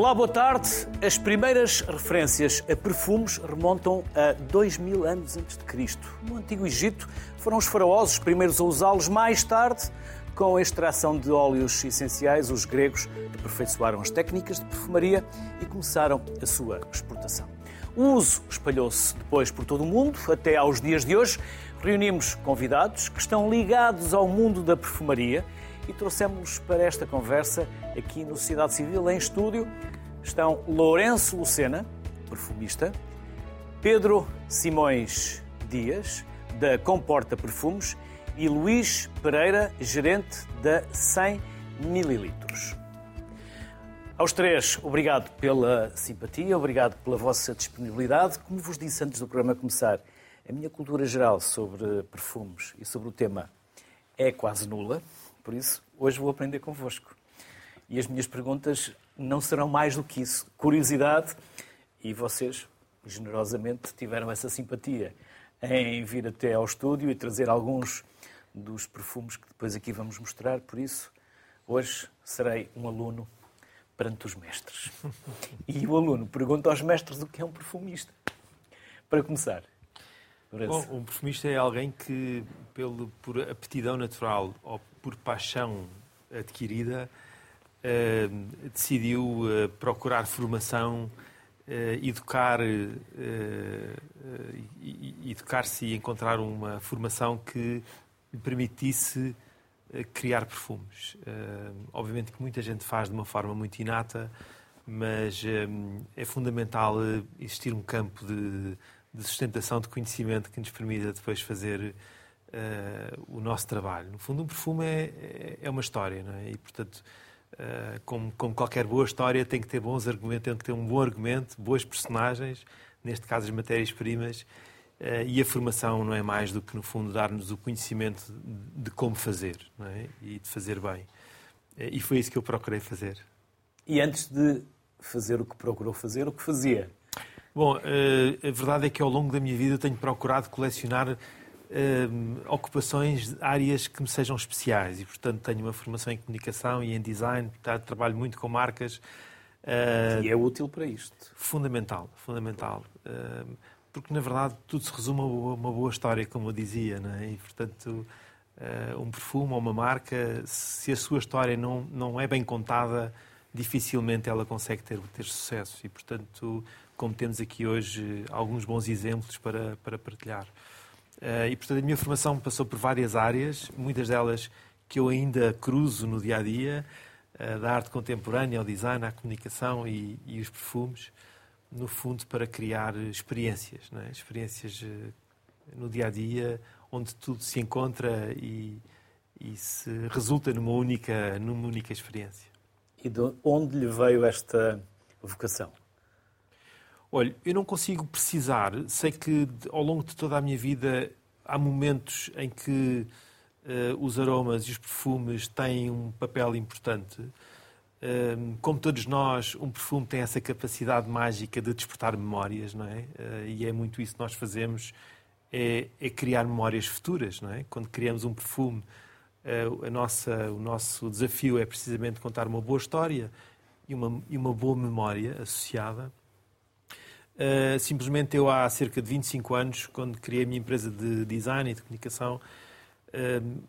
Olá, boa tarde. As primeiras referências a perfumes remontam a 2000 anos antes de Cristo. No Antigo Egito foram os faraós os primeiros a usá-los. Mais tarde, com a extração de óleos essenciais, os gregos aperfeiçoaram as técnicas de perfumaria e começaram a sua exportação. O uso espalhou-se depois por todo o mundo, até aos dias de hoje. Reunimos convidados que estão ligados ao mundo da perfumaria e trouxemos para esta conversa aqui no Sociedade Civil, em estúdio, estão Lourenço Lucena, perfumista, Pedro Simões Dias, da Comporta Perfumes, e Luís Pereira, gerente da 100 mililitros. Aos três, obrigado pela simpatia, obrigado pela vossa disponibilidade. Como vos disse antes do programa começar, a minha cultura geral sobre perfumes e sobre o tema é quase nula. Por isso, hoje vou aprender convosco. E as minhas perguntas não serão mais do que isso. Curiosidade, e vocês, generosamente, tiveram essa simpatia em vir até ao estúdio e trazer alguns dos perfumes que depois aqui vamos mostrar. Por isso, hoje serei um aluno perante os mestres. E o aluno pergunta aos mestres o que é um perfumista. Para começar. Bom, um perfumista é alguém que, pelo, por aptidão natural ou por paixão adquirida, decidiu uh, procurar formação, uh, educar, educar-se e encontrar uma formação que lhe permitisse criar perfumes. obviamente que muita gente faz de uma forma muito inata, mas é fundamental existir um campo de de sustentação de conhecimento que nos permita depois fazer uh, o nosso trabalho. No fundo, um perfume é, é, é uma história, não é? E, portanto, uh, como, como, qualquer boa história, tem que ter bons argumentos, tem que ter um bom argumento, boas personagens, neste caso as matérias-primas, uh, e a formação não é mais do que, no fundo, dar-nos o conhecimento de como fazer, é? E de fazer bem. e foi isso que eu procurei fazer. E antes de fazer o que procurou fazer, o que fazia? Bom, eh, a verdade é que ao longo da minha vida tenho procurado colecionar uh, ocupações, áreas que me sejam especiais e, portanto, tenho uma formação em comunicação e em design, portanto, trabalho muito com marcas. Uh, e é útil para isto? Fundamental, fundamental. Uh, porque, na verdade, tudo se resume a uma boa história, como eu dizia, não é? e, portanto, um perfume ou uma marca, se a sua história não, não é bem contada, dificilmente ela consegue ter, ter sucesso. E, portanto, como temos aqui hoje alguns bons exemplos para, para partilhar. Eh, e, portanto, a minha formação passou por várias áreas, muitas delas que eu ainda cruzo no dia a dia, eh, da arte contemporânea ao design, à comunicação e, e os perfumes, no fundo, para criar experiências, é? experiências eh, no dia a dia, onde tudo se encontra e, e se resulta numa única, numa única experiência. E de onde lhe veio esta vocação? Olha, eu não consigo precisar. Sei que ao longo de toda a minha vida há momentos em que uh, os aromas e os perfumes têm um papel importante. Uh, como todos nós, um perfume tem essa capacidade mágica de despertar memórias, não é? Uh, e é muito isso que nós fazemos, é, é, criar memórias futuras, não é? Quando criamos um perfume, a nossa, o nosso desafio é precisamente contar uma boa história e uma, e uma boa memória associada. Uh, simplesmente eu, há cerca de 25 anos, quando criei a minha empresa de design e de comunicação, uh,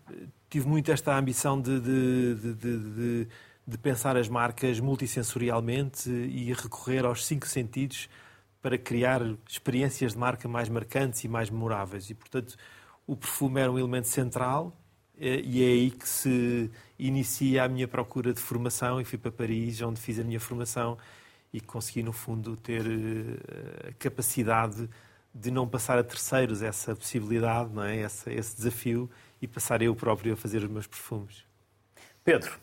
tive muito esta ambição de, de, de, de, pensar as marcas multissensorialmente e recorrer aos cinco sentidos para criar experiências de marca mais marcantes e mais memoráveis. E, portanto, o perfume era um elemento central eh, e é aí que se inicia a minha procura de formação e fui para Paris, onde fiz a minha formação e consegui, no fundo, ter eh, a capacidade de não passar a terceiros essa possibilidade, não é? esse, esse desafio, e passar eu próprio a fazer os meus perfumes. Pedro,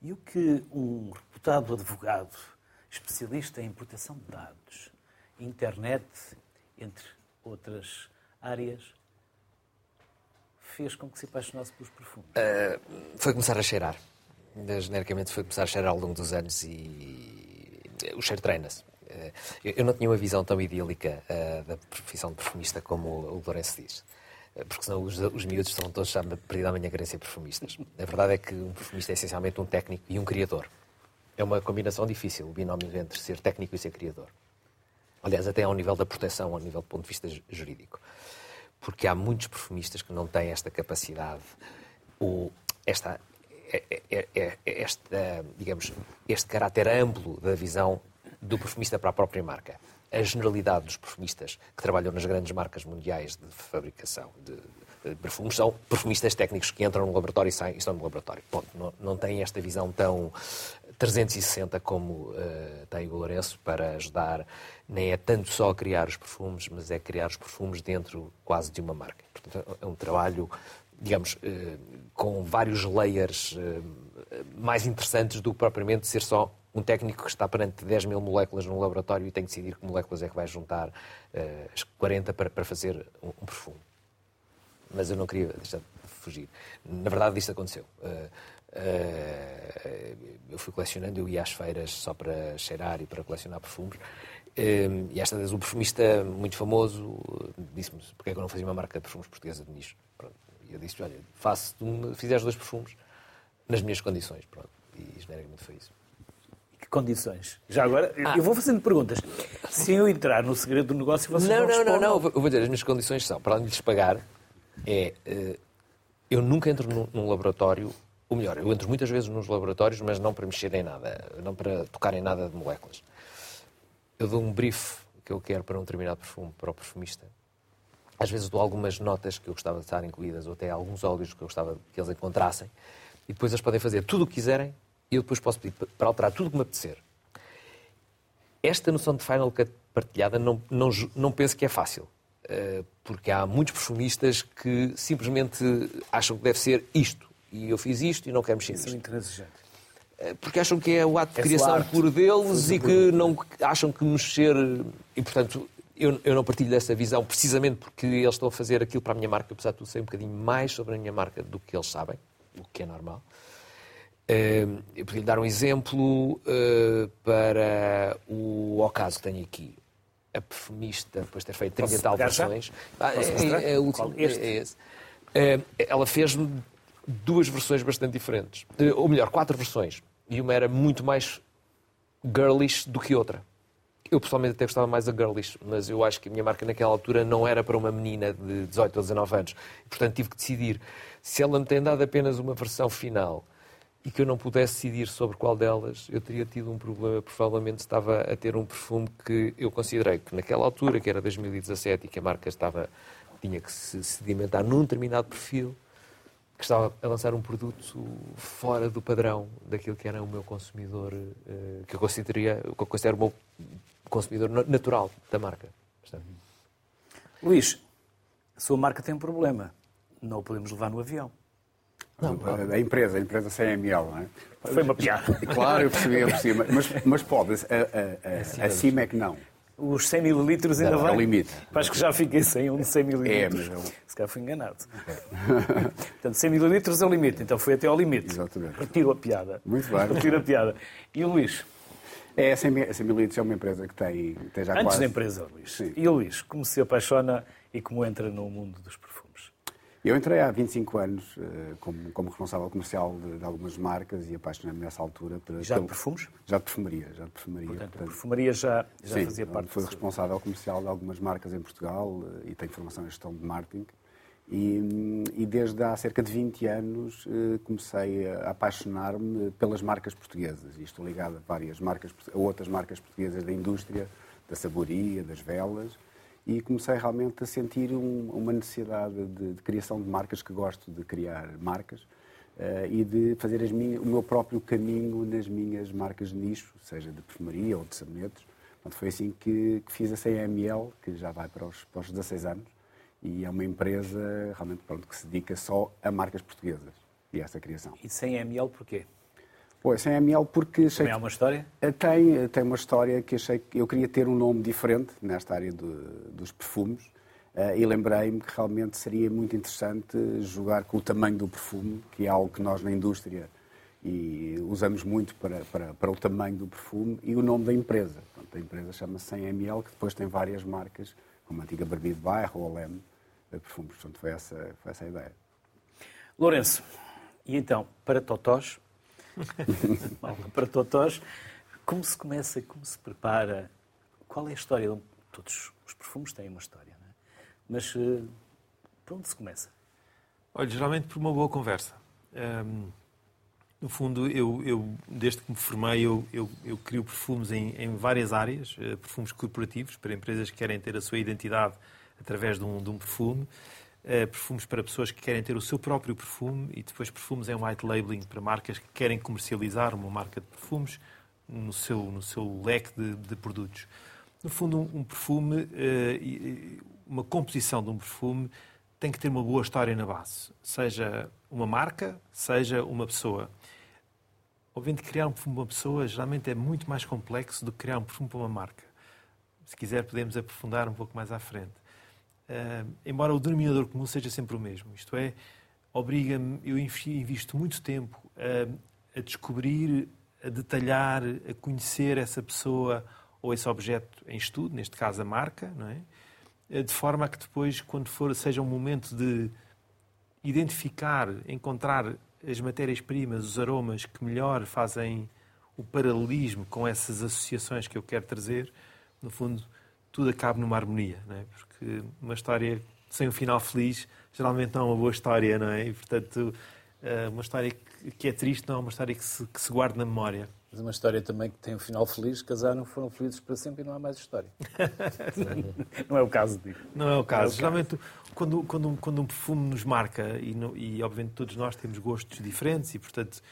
e o que um reputado advogado, especialista em proteção de dados, internet, entre outras áreas, fez com que se apaixonasse pelos perfumes? Uh, foi começar a cheirar. Genericamente foi começar a cheirar ao longo dos anos e o cheiro treina-se. Eh, eu não tinha uma visão tão idílica uh, da profissão de perfumista como o Lourenço diz. Eh, porque senão os, os miúdos estão todos já perdidos amanhã querem ser perfumistas. A verdade é que um perfumista é essencialmente um técnico e um criador. É uma combinação difícil, o binómio entre ser técnico e ser criador. Aliás, até ao nível da proteção, ao nível do ponto de vista jurídico. Porque há muitos perfumistas que não têm esta capacidade, ou esta, é, é, é, este, digamos, este caráter amplo da visão do perfumista para a própria marca. A generalidade dos perfumistas que trabalham nas grandes marcas mundiais de fabricação de, perfumes são perfumistas técnicos que entram no laboratório e saem e estão no laboratório. Ponto. Não, não têm esta visão tão 360 como uh, tem o Lourenço para ajudar. Nem é tanto só criar os perfumes, mas é criar os perfumes dentro quase de uma marca. Portanto, é um trabalho digamos, uh, com vários layers uh, mais interessantes do que propriamente ser só um técnico que está perante 10 mil moléculas num laboratório e tem que decidir que moléculas é que vai juntar uh, as 40 para, fazer um, um, perfume. Mas eu não queria deixar de fugir. Na verdade, isto aconteceu. Eu fui colecionando, eu ia às feiras só para cheirar e para colecionar perfumes. e esta vez um perfumista muito famoso disse-me porque é que eu não fazia uma marca de perfumes portuguesa de nicho. E eu disse, olha, faço, fizeres dois perfumes nas minhas condições. Pronto. E genericamente foi isso. Que condições? Já agora, ah. eu vou fazendo perguntas. Se eu entrar no segredo do negócio, vocês não Não, não, não, Eu vou dizer, as minhas condições são, para além de lhes pagar, é... Eh, eu nunca entro num, num laboratório ou melhor, eu entro muitas vezes nos laboratórios, mas não para mexer em nada, não para tocar em nada de moléculas. Eu dou um brief que eu quero para um determinado perfume, para o perfumista. Às vezes dou algumas notas que eu gostava de estar incluídas, ou até alguns óleos que eu gostava que eles encontrassem, e depois eles podem fazer tudo o que quiserem e eu depois posso pedir para alterar tudo o que me apetecer. Esta noção de Final Cut partilhada não, não, não penso que é fácil. Eh, porque há muitos perfumistas que simplesmente acham que deve ser isto. E eu fiz isto e não quero mexer nisto. São intransigentes. Eh, porque acham que é o ato de é criação puro deles e que não acham que mexer. E, portanto, eu, eu não partilho dessa visão precisamente porque eles estão a fazer aquilo para a minha marca. Apesar de tudo, sei um bocadinho mais sobre a minha marca do que eles sabem, o que é normal. Eu podia lhe dar um exemplo eh, para o ocaso que tenho aqui. A perfumista, depois de ter feito 30 tal versões. Ah, é, é, é, último, é, é esse. Eh, ela fez duas versões bastante diferentes. Eh, ou melhor, quatro versões. E uma era muito mais girlish do que outra. Eu pessoalmente até gostava mais da girlish, mas eu acho que a minha marca naquela altura não era para uma menina de 18 ou 19 anos. Portanto, tive que decidir se ela me tem dado apenas uma versão final e que eu não pudesse decidir sobre qual delas, eu teria tido um problema. Provavelmente estava a ter um perfume que eu considerei que naquela altura, que era 2017, e que a marca estava, tinha que se sedimentar num determinado perfil, que estava a lançar um produto fora do padrão daquilo que era o meu consumidor, eh, que eu consideraria, que eu considero o meu consumidor natural da marca. Luís, a sua marca tem um problema. Não o podemos levar no avião. Não, a empresa, a empresa CML, não é? Foi uma piada. Claro, eu percebi, eu percebi. Mas, mas pode, a, a, a, acima é que não. Os 100 mililitros ainda vai? É o limite. Acho que já fiquei sem um de 100 mililitros. É, mas eu... Se calhar fui enganado. Portanto, 100 mililitros é o limite. Então foi até ao limite. Exatamente. Retiro a piada. Muito bem. Retiro a piada. E o Luís? É, a 100 mililitros é uma empresa que tem, tem já Antes quase... da empresa, Luís. Sim. E o Luís, como se apaixona e como entra no mundo dos? Eu entrei há 25 anos uh, como, como, responsável comercial de, de algumas marcas e apaixonei-me nessa altura. Por, já de perfumes? Já de perfumaria. Já de perfumaria. Portanto, portanto, a perfumaria já, já sim, fazia parte fui responsável comercial de algumas marcas em Portugal uh, e tenho formação em gestão de marketing. E, e, desde há cerca de 20 anos uh, comecei a apaixonar-me pelas marcas portuguesas. E estou ligado a várias marcas, a outras marcas portuguesas da indústria, da saboria, das velas e comecei realmente a sentir um, uma necessidade de, de, criação de marcas, que gosto de criar marcas, uh, e de fazer minhas, o meu próprio caminho nas minhas marcas de nicho, seja de perfumaria ou de sabonetes. Portanto, foi assim que, que, fiz a CML, que já vai para os, para os 16 anos, e é uma empresa realmente pronto, que se dedica só a marcas portuguesas e a essa criação. E 100ml porquê? Pois, 100 ml porque achei... Também há uma história? Eh, tem, tem uma história que achei que eu queria ter um nome diferente nesta área do, dos perfumes uh, e lembrei-me que realmente seria muito interessante jogar com o tamanho do perfume, que é algo que nós na indústria e usamos muito para, para, para o tamanho do perfume e o nome da empresa. Portanto, a empresa chama-se 100 ml, que depois tem várias marcas, como a antiga Barbie de Bairro de perfumes. Portanto, foi essa, foi essa a ideia. Lourenço, e então, para Totós, Aula para totós. Como se começa, como se prepara? Qual é a história? Todos os perfumes têm uma história, não é? Mas uh, por onde se começa? Olha, geralmente por uma boa conversa. Um, no fundo, eu, eu, desde que me formei, eu, eu, eu crio perfumes em, em várias áreas, uh, perfumes corporativos, para empresas que querem ter a sua identidade através de um, de um perfume, uh, perfumes para pessoas que querem ter o seu próprio perfume e depois perfumes em white labeling para marcas que querem comercializar uma marca de perfumes no seu, no seu leque de, de produtos. No fundo, um, um perfume, uh, uma composição de um perfume tem que ter uma boa história na base, seja uma marca, seja uma pessoa. Obviamente, criar um perfume para uma pessoa geralmente é muito mais complexo do que criar um perfume para uma marca. Se quiser, podemos aprofundar um pouco mais à frente. Uh, embora o denominador comum seja sempre o mesmo, isto é, obriga-me, eu invisto muito tempo a, a descobrir, a detalhar, a conhecer essa pessoa ou esse objeto em estudo, neste caso a marca, não é? Eh, de forma a que depois, quando for, seja um momento de identificar, encontrar as matérias-primas, os aromas que melhor fazem o paralelismo com essas associações que eu quero trazer, no fundo, tudo acaba numa harmonia, não é? Porque uma história sem um final feliz geralmente não é uma boa história, não é? E, portanto, eh, uma história que é triste não é uma história que se, que se guarda na memória. Mas uma história também que tem um final feliz, casaram, foram felizes para sempre e não há mais história. não é o caso disso. Não é o caso. É o Geralmente, quando, quando, quando um perfume nos marca, e, e obviamente todos nós temos gostos diferentes e, portanto,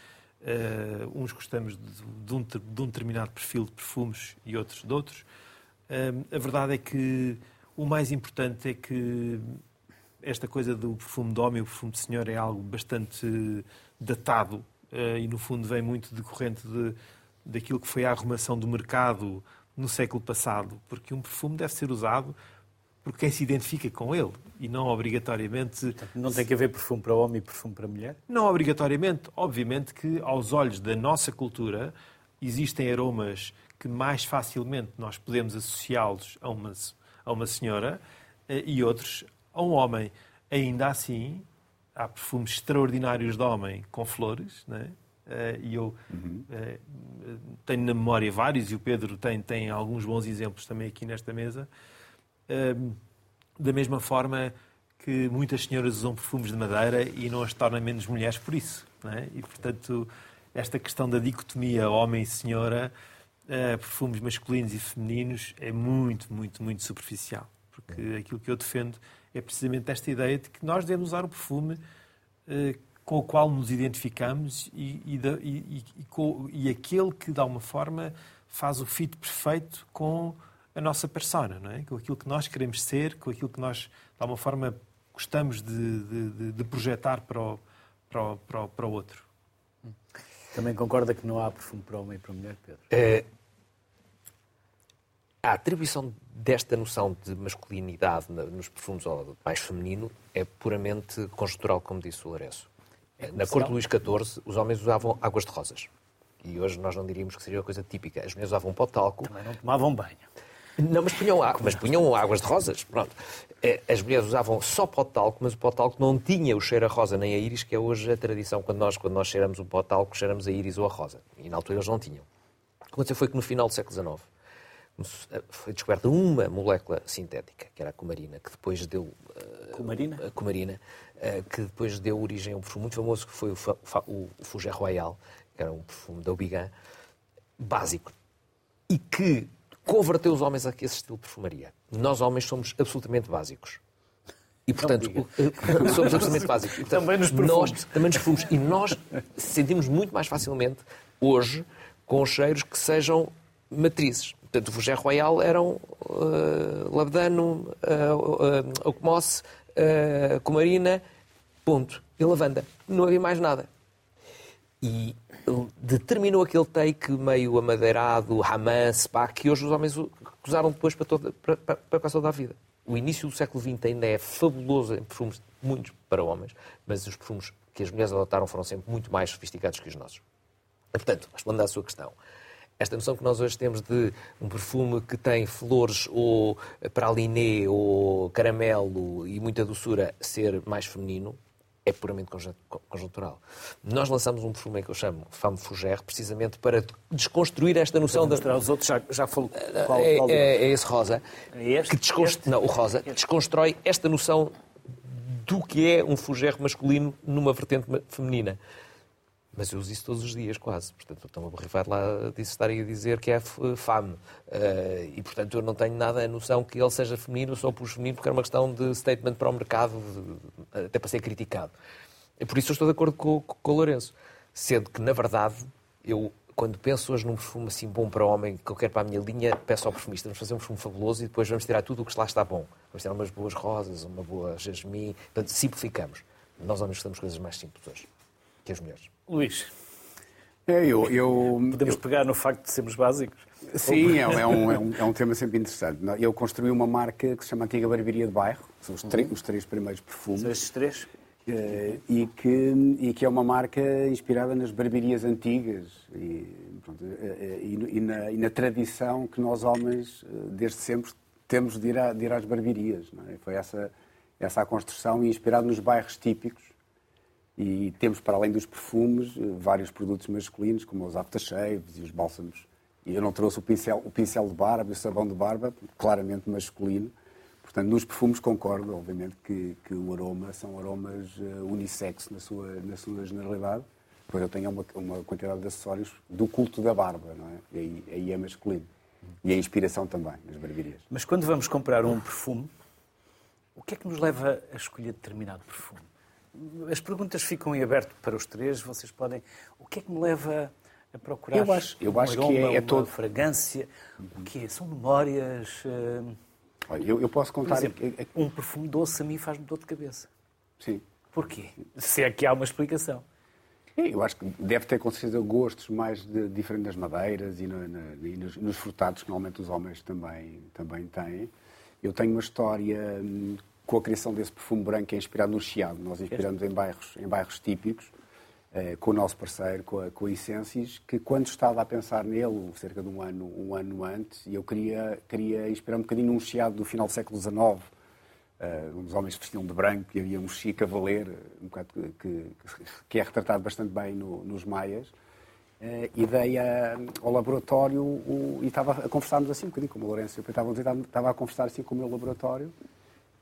uh, uns gostamos de, de, um, de um determinado perfil de perfumes e outros de outros, a verdade é que o mais importante é que esta coisa do perfume de homem e o perfume de senhor é algo bastante datado uh, e, no fundo, vem muito decorrente de, daquilo que foi a arrumação do mercado no século passado, porque um perfume deve ser usado por quem se identifica com ele e não obrigatoriamente. Portanto, não tem que haver perfume para homem e perfume para mulher? Não obrigatoriamente. Obviamente que, aos olhos da nossa cultura, existem aromas que mais facilmente nós podemos associá-los a uma, a uma senhora eh, e outros a um homem. Ainda assim, há perfumes extraordinários de homem com flores, né? e eu uhum. tenho na memória vários, e o Pedro tem, tem alguns bons exemplos também aqui nesta mesa. Da mesma forma que muitas senhoras usam perfumes de madeira e não as torna menos mulheres por isso. É? E, portanto, esta questão da dicotomia homem senhora, perfumes masculinos e femininos, é muito, muito, muito superficial. Porque aquilo que eu defendo é precisamente esta ideia de que nós devemos usar o perfume eh, com o qual nos identificamos e, e, e, e, aquele que, de alguma forma, faz o fit perfeito com a nossa persona, não é? com aquilo que nós queremos ser, com aquilo que nós, de alguma forma, gostamos de, de, de projetar para o, para, o, para, o, para o outro. Também concorda que não há perfume para homem e para mulher, Pedro? É, a atribuição desta noção de masculinidade nos perfumes ou mais feminino é puramente conjuntural, como disse o Lourenço. É Na corte de Luís XIV, os homens usavam águas de rosas. E hoje nós não diríamos que seria uma coisa típica. As mulheres usavam pó de talco. Também não tomavam banho. Não, mas punham, mas punham águas de rosas. Pronto. É, as mulheres usavam só pó de talco, mas o pó de talco não tinha o cheiro a rosa nem a íris, que é hoje a tradição. Quando nós, quando nós cheiramos o pó de talco, cheiramos a íris ou a rosa. E na altura eles não tinham. O que aconteceu foi que no final do século XIX foi descoberta uma molécula sintética, que era a cumarina, que depois deu. Cumarina? A cumarina, que depois deu origem a um perfume muito famoso, que foi o, o, o Royal, que era um perfume da Aubigan, básico, e que converteu os homens a esse estilo de perfumaria. Nós, homens, somos absolutamente básicos. E, portanto, somos absolutamente básicos. E, portanto, também nos perfumes. Nós, também nos perfumes. E nós sentimos muito mais facilmente, hoje, com cheiros que sejam matrizes. Portanto, o Fougère Royal eram uh, Labdano, uh, Ocomosse, uh, Comarina, ponto. E lavanda. Não havia mais nada. E determinou aquele take meio amadeirado, Hamas, pá, que hoje os homens usaram depois para, toda, para, para, para toda a vida. O início do século XX ainda é fabuloso em perfumes, muitos para homens, mas os perfumes que as mulheres adotaram foram sempre muito mais sofisticados que os nossos. Portanto, respondendo à sua questão, esta noção que nós hoje temos de um perfume que tem flores ou praliné ou caramelo e muita doçura ser mais feminino, é puramente conjuntural. Nós lançamos um perfume que eu chamo Femme Fougère, precisamente para desconstruir esta noção da... Os outros já, já falou qual, é, qual é, é, esse rosa. É este? Que desconst... este? Não, o rosa. Que desconstrói esta noção do que é um fougère masculino numa vertente feminina. Mas eu uso isso todos os dias, quase. Portanto, estou-me a borrifar lá de estarem a dizer que é fame. Uh, e, portanto, eu não tenho nada a noção que ele seja feminino, só pus feminino porque era uma questão de statement para o mercado, de, até para ser criticado. E por isso eu estou de acordo com, com, o Lourenço. Sendo que, na verdade, eu, quando penso hoje num perfume assim bom para homem, que eu quero para a minha linha, peço ao perfumista, vamos fazer um perfume fabuloso e depois vamos tirar tudo o que lá está bom. Vamos tirar umas boas rosas, uma boa jasmim. Portanto, simplificamos. Nós homens gostamos coisas mais simples hoje que as mulheres. Luís. É, eu, eu, Podemos eu... pegar no facto de sermos básicos? Sim, é, é, um, é, um, é um tema sempre interessante. Eu construí uma marca que se chama Antiga Barbearia de Bairro, são os, uhum. os três primeiros perfumes. São estes três? Uh, e, que, e que é uma marca inspirada nas barbearias antigas e, pronto, uh, e, e, na, e, na, tradição que nós homens, desde sempre, temos de ir, a, de ir às barbearias. É? Foi essa, essa a construção inspirada nos bairros típicos e temos, para além dos perfumes, eh, vários produtos masculinos, como os aftershaves e os bálsamos. E eu não trouxe o pincel, o pincel de barba e o sabão de barba, claramente masculino. Portanto, nos perfumes concordo, obviamente, que, que o aroma são aromas uh, unissex na sua, na sua generalidade. Pois eu tenho uma, uma quantidade de acessórios do culto da barba, não é? E aí, aí é masculino. E a inspiração também, nas barbearias. Mas quando vamos comprar um perfume, o que é que nos leva a escolher determinado perfume? As perguntas ficam em aberto para os três. Vocês podem. O que é que me leva a procurar? Eu acho, eu acho aroma, que é, é todo. fragrância. O que é? São memórias. Uh... Olha, eu, eu, posso contar. Exemplo, um perfume doce a mim faz-me dor de cabeça. Sim. Porquê? Se é que há uma explicação. Eu acho que deve ter, com certeza, gostos mais de, diferentes das madeiras e, no, e nos, nos, frutados que normalmente os homens também, também têm. Eu tenho uma história hum, com a criação desse perfume branco é inspirado no Chiado. Nós inspiramos em bairros, em bairros típicos, eh, com o nosso parceiro, com a, com a Essências, que quando estava a pensar nele, cerca de um ano, um ano antes, eu queria, queria inspirar um bocadinho num Chiado do final do século XIX, uh, uns homens vestiam de branco e havia um Chico Cavaleiro, um bocado que, que, é retratado bastante bem no, nos Maias. Uh, e dei a, ao laboratório o, e estava a conversarmos assim um bocadinho com o Lourenço. Eu estava, estava a conversar assim com o meu laboratório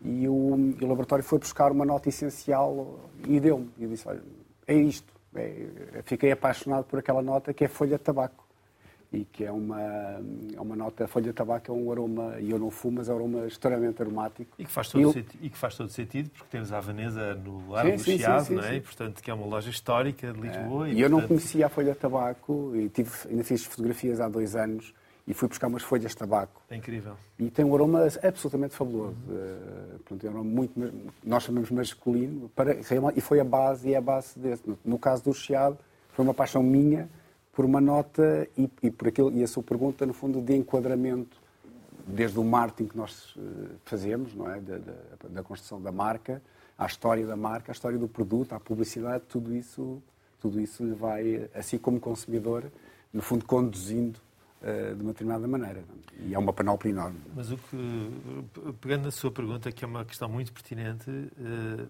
e o, o, laboratório foi buscar uma nota essencial e deu-me. E disse: Olha, é isto. É, fiquei apaixonado por aquela nota que é folha de tabaco. E que é uma, é uma nota, a folha de tabaco é um aroma, e eu não fumo, mas é um aroma extremamente aromático. E que faz todo, eu... sentido, e que faz todo sentido, porque temos a Veneza no Largo do Chiado, não é? E, portanto, que é uma loja histórica de Lisboa. É. E, e, eu não conhecia a folha de tabaco, e tive, ainda fiz fotografias há dois anos, e fui buscar umas folhas de tabaco. É incrível. E tem um aroma absolutamente fabuloso. Uhum. Uh, é um aroma muito, nós chamamos masculino, para, e foi a base, e é a base desse. No, no caso do Chiado, foi uma paixão minha por uma nota e, e por aquilo, e a sua pergunta, no fundo, de enquadramento, desde o marketing que nós uh, fazemos, não é? Da, da, da, construção da marca, à história da marca, à história do produto, à publicidade, tudo isso, tudo isso vai, assim como consumidor, no fundo, conduzindo de uma determinada maneira. E é uma panóplia enorme. Mas o que, pegando na sua pergunta, que é uma questão muito pertinente, uh,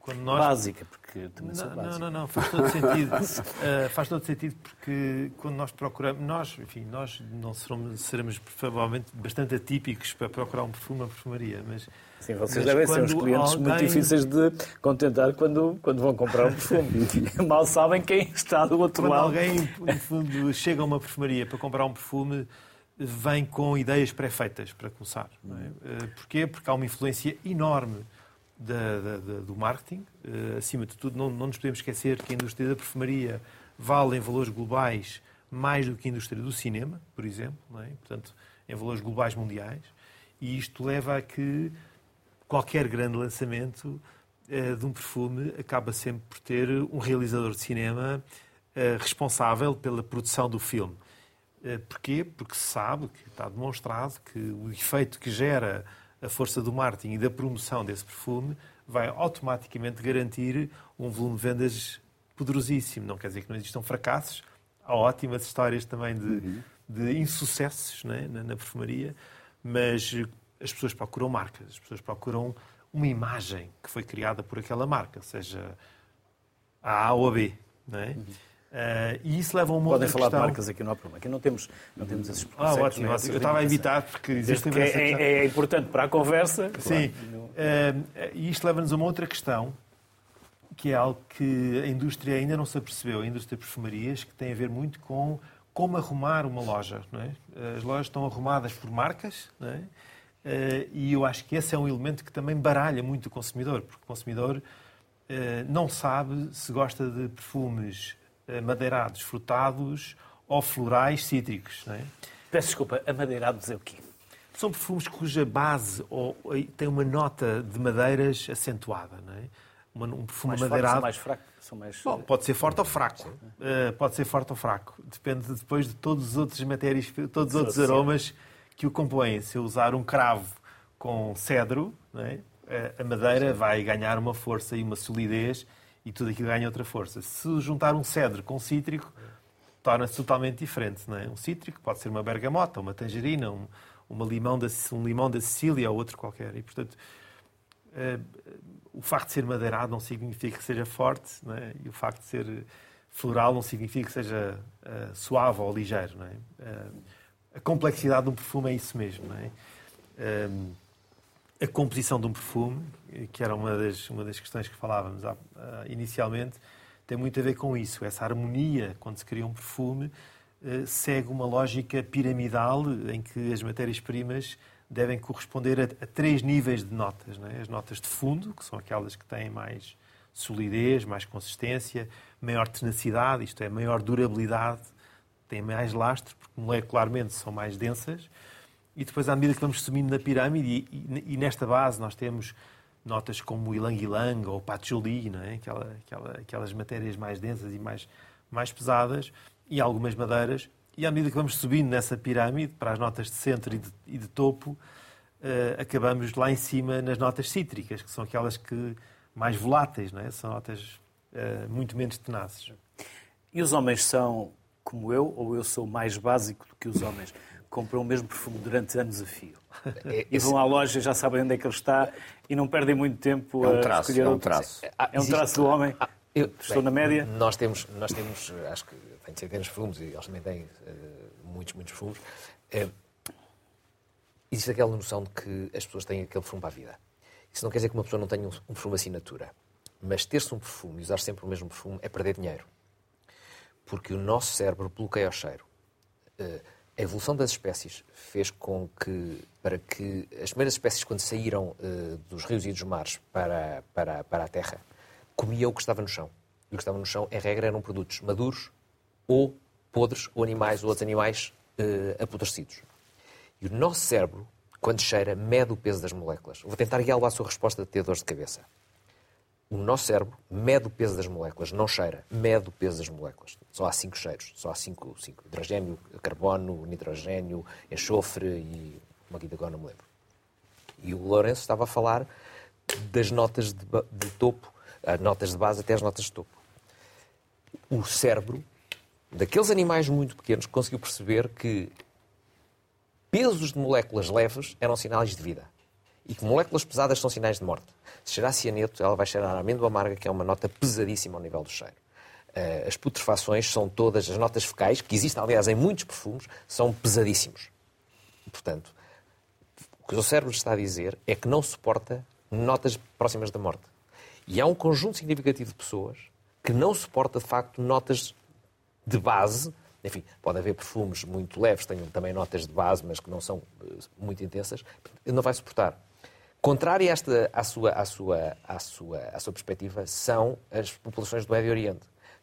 quando nós... Básica, porque também sou não, Não, não, não, faz todo sentido. uh, faz todo sentido porque quando nós procuramos, nós, enfim, nós não seremos, seremos provavelmente bastante atípicos para procurar um perfume, uma perfumaria, mas Sim, vocês mas devem ser uns clientes alguém... muito difíceis de contentar quando, quando vão comprar um perfume. Mal sabem quem está do outro quando lado. alguém, no fundo, chega a uma perfumaria para comprar um perfume, vem com ideias pré-feitas, para começar. Não é? Eh, porquê? Porque há uma influência enorme da, da, da, do marketing. Uh, acima de tudo, não, não nos podemos esquecer que a indústria da perfumaria vale em valores globais mais do que a indústria do cinema, por exemplo, é? portanto, em valores globais mundiais. E isto leva a que qualquer grande lançamento uh, de um perfume acaba sempre por ter um realizador de cinema uh, responsável pela produção do filme. Uh, porquê? Porque se sabe, que está demonstrado, que o efeito que gera a força do marketing e da promoção desse perfume vai automaticamente garantir um volume de vendas poderosíssimo. Não quer dizer que não existam fracassos, há ótimas histórias também de, uhum. de insucessos né, na, na perfumaria, mas as pessoas procuram marcas, as pessoas procuram uma imagem que foi criada por aquela marca, seja a A ou a B. Não é? Uhum. Uh, e isso leva a uma Podem falar questão... de marcas aqui, não há problema. Aqui não temos, não temos esses Ah, ótimo, ótimo. Eu estava a evitar porque existe que é, é, é, importante para a conversa. Sim. Claro. Uh, e isto leva-nos a uma outra questão, que é algo que a indústria ainda não se apercebeu, a indústria de perfumarias, que tem a ver muito com como arrumar uma loja. Não é? As lojas estão arrumadas por marcas, não é? Uh, e eu acho que esse é um elemento que também baralha muito o consumidor, porque o consumidor não sabe se gosta de perfumes eh, madeirados, frutados ou florais cítricos. Não é? Peço desculpa, amadeirados é o quê? São perfumes cuja base ou, tem uma nota de madeiras acentuada. Não é? um perfume mais madeirado. São mais fracos? São mais... Bom, pode ser forte ou fraco. Uh, pode ser forte ou fraco. Depende depois de todos os outros matérias, todos os outros aromas que o compõem. Se eu usar um cravo com cedro, é? A madeira vai ganhar uma força e uma solidez e tudo aquilo ganha outra força. Se juntar um cedro com um cítrico, torna-se totalmente diferente. É? Um cítrico pode ser uma bergamota, uma tangerina, um, uma limão da, um limão da Sicília ou outro qualquer. E, portanto, uh, o facto de ser madeirado não significa que seja forte, é? e o facto de ser floral não significa que seja uh, suave ou ligeiro. É? Uh, a complexidade de um perfume é isso mesmo. Não é? a composição de um perfume, que era uma das, uma das questões que falávamos uh, inicialmente, tem muito a ver com isso. Essa harmonia, quando se cria um perfume, uh, segue uma lógica piramidal em que as matérias-primas devem corresponder a, a, três níveis de notas. É? As notas de fundo, que são aquelas que têm mais solidez, mais consistência, maior tenacidade, isto é, maior durabilidade, têm mais lastre, porque molecularmente são mais densas e depois, à medida que vamos subindo na pirâmide, e, e, nesta base nós temos notas como o ilang ilang ou patchouli, não é? Aquela, aquela, aquelas matérias mais densas e mais, mais pesadas, e algumas madeiras. E à medida que vamos subindo nessa pirâmide, para as notas de centro e de, e de topo, uh, acabamos lá em cima nas notas cítricas, que são aquelas que mais voláteis, não é? São notas uh, muito menos tenazes. E os homens são como eu, ou eu sou mais básico do que os homens? compram o mesmo perfume durante anos a fio. É, e vão à loja, já sabem onde é que ele está e não perdem muito tempo é um traço, a escolher É um traço. É um traço do homem. Ah, eu, Estou bem, na média. Nós temos, nós temos, acho que tem centenas de perfumes e eles também têm uh, muitos, muitos perfumes. Uh, existe aquela noção de que as pessoas têm aquele perfume para a vida. Isso não quer dizer que uma pessoa não tenha um, um perfume assinatura. Mas ter-se um perfume e usar sempre o mesmo perfume é perder dinheiro. Porque o nosso cérebro bloqueia o cheiro. Uh, a evolução das espécies fez com que, para que as primeiras espécies, quando saíram uh, dos rios e dos mares para, para, para a terra, comiam o que estava no chão. E o que estava no chão, em regra, eram produtos maduros ou podres, ou animais, ou outros animais uh, apodrecidos. E o nosso cérebro, quando cheira, mede o peso das moléculas. Vou tentar guiá-lo à sua resposta de ter dores de cabeça o nosso cérebro mede o peso das moléculas, não cheira, mede o peso das moléculas. Só há cinco cheiros, só há cinco, cinco hidrogênio, carbono, nitrogênio, enxofre e uma guida agora não me lembro. E o Lourenço estava a falar das notas de, de topo, as notas de base até as notas de topo. O cérebro, daqueles animais muito pequenos, conseguiu perceber que pesos de moléculas leves eram sinais de vida e que moléculas pesadas são sinais de morte. Se cheirar cianeto, ela vai cheirar amêndoa amarga, que é uma nota pesadíssima ao nível do cheiro. Eh, as putrefações são todas, as notas fecais, que existem, aliás, em muitos perfumes, são pesadíssimos. Portanto, o que o cérebro está a dizer é que não suporta notas próximas da morte. E há um conjunto significativo de pessoas que não suporta, de facto, notas de base. Enfim, pode haver perfumes muito leves, tenham também notas de base, mas que não são eh, muito intensas. Não vai suportar. Contrária esta, à, sua, à, sua, à, sua, à sua perspectiva são as populações do Médio Oriente,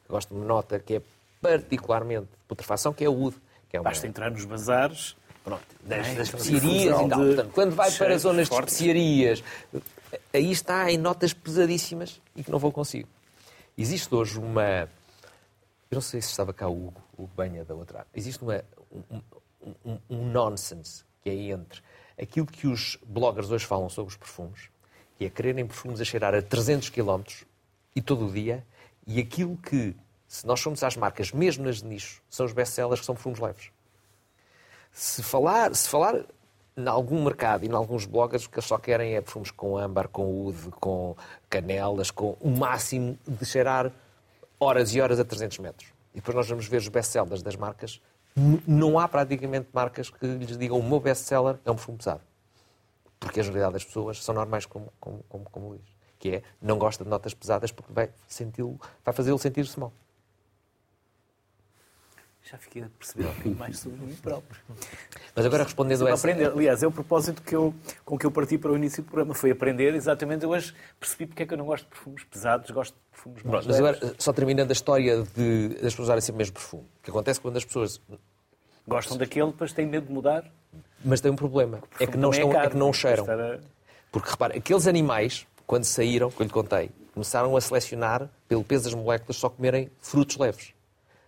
gostam de nota que é particularmente de putrefação, que é o UD. Que é uma... Basta entrar nos bazares, pronto, das, das especiarias e tal. Portanto, quando vai para zonas de especiarias, aí está em notas pesadíssimas e que não vou consigo. Existe hoje uma... Eu não sei se estava cá o Hugo, o Banha da outra. Existe uma, um, um, um nonsense que é entre aquilo que os bloggers hoje falam sobre os perfumes, que é quererem perfumes a cheirar a 300 km e todo o dia, e aquilo que, se nós formos às marcas, mesmo nas de nicho, são os best-sellers que são perfumes leves. Se falar, se falar em algum mercado e em alguns bloggers o que eles só querem é perfumes com âmbar, com ude, com canelas, com o máximo de cheirar horas e horas a 300 metros. E depois nós vamos ver os best-sellers das marcas. Não há praticamente marcas que lhes digam o meu best-seller é um perfume pesado. Porque a generalidade das pessoas são normais como, como, como, como Luís. Que é, não gosta de notas pesadas porque vai, vai fazê-lo sentir-se mal. Já fiquei a perceber um bocadinho mais sobre mim próprio. Mas agora respondendo a essa... aprender. Aliás, é o propósito que eu, com que eu parti para o início do programa. Foi aprender exatamente. Eu hoje percebi porque é que eu não gosto de perfumes pesados, gosto de perfumes mais Pronto, mas agora, só terminando a história de, das pessoas usarem sempre o mesmo perfume. O que acontece quando as pessoas... Gostam daquele, depois têm medo de mudar. Mas tem um problema. É que não, Também estão, é caro, que não cheiram. a- Porque, repara, aqueles animais, quando saíram, que eu lhe contei, começaram a selecionar, pelo peso das moléculas, só comerem frutos leves.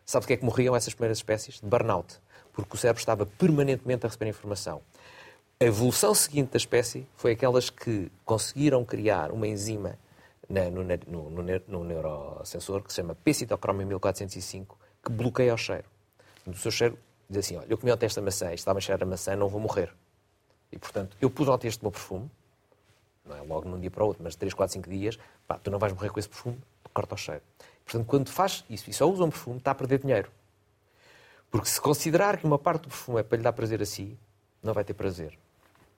Sabe de que é que morriam essas primeiras espécies? De burnout. Porque o cérebro estava permanentemente a receber informação. A evolução seguinte da espécie foi aquelas que conseguiram criar uma enzima na- no, no, no no neurosensor que se chama P-citochromia 1405, que bloqueia o cheiro. O seu cheiro diz assim, olha, eu comi ontem esta maçã, está a cheirar a maçã, não vou morrer. E, portanto, eu pus ontem este meu perfume, não é logo num dia para o outro, mas 3, 4, 5 dias, pá, tu não vais morrer com esse perfume, corta o cheiro. Portanto, quando faz isso e só usa um perfume, está a perder dinheiro. Porque se considerar que uma parte do perfume é para lhe dar prazer a si, não vai ter prazer.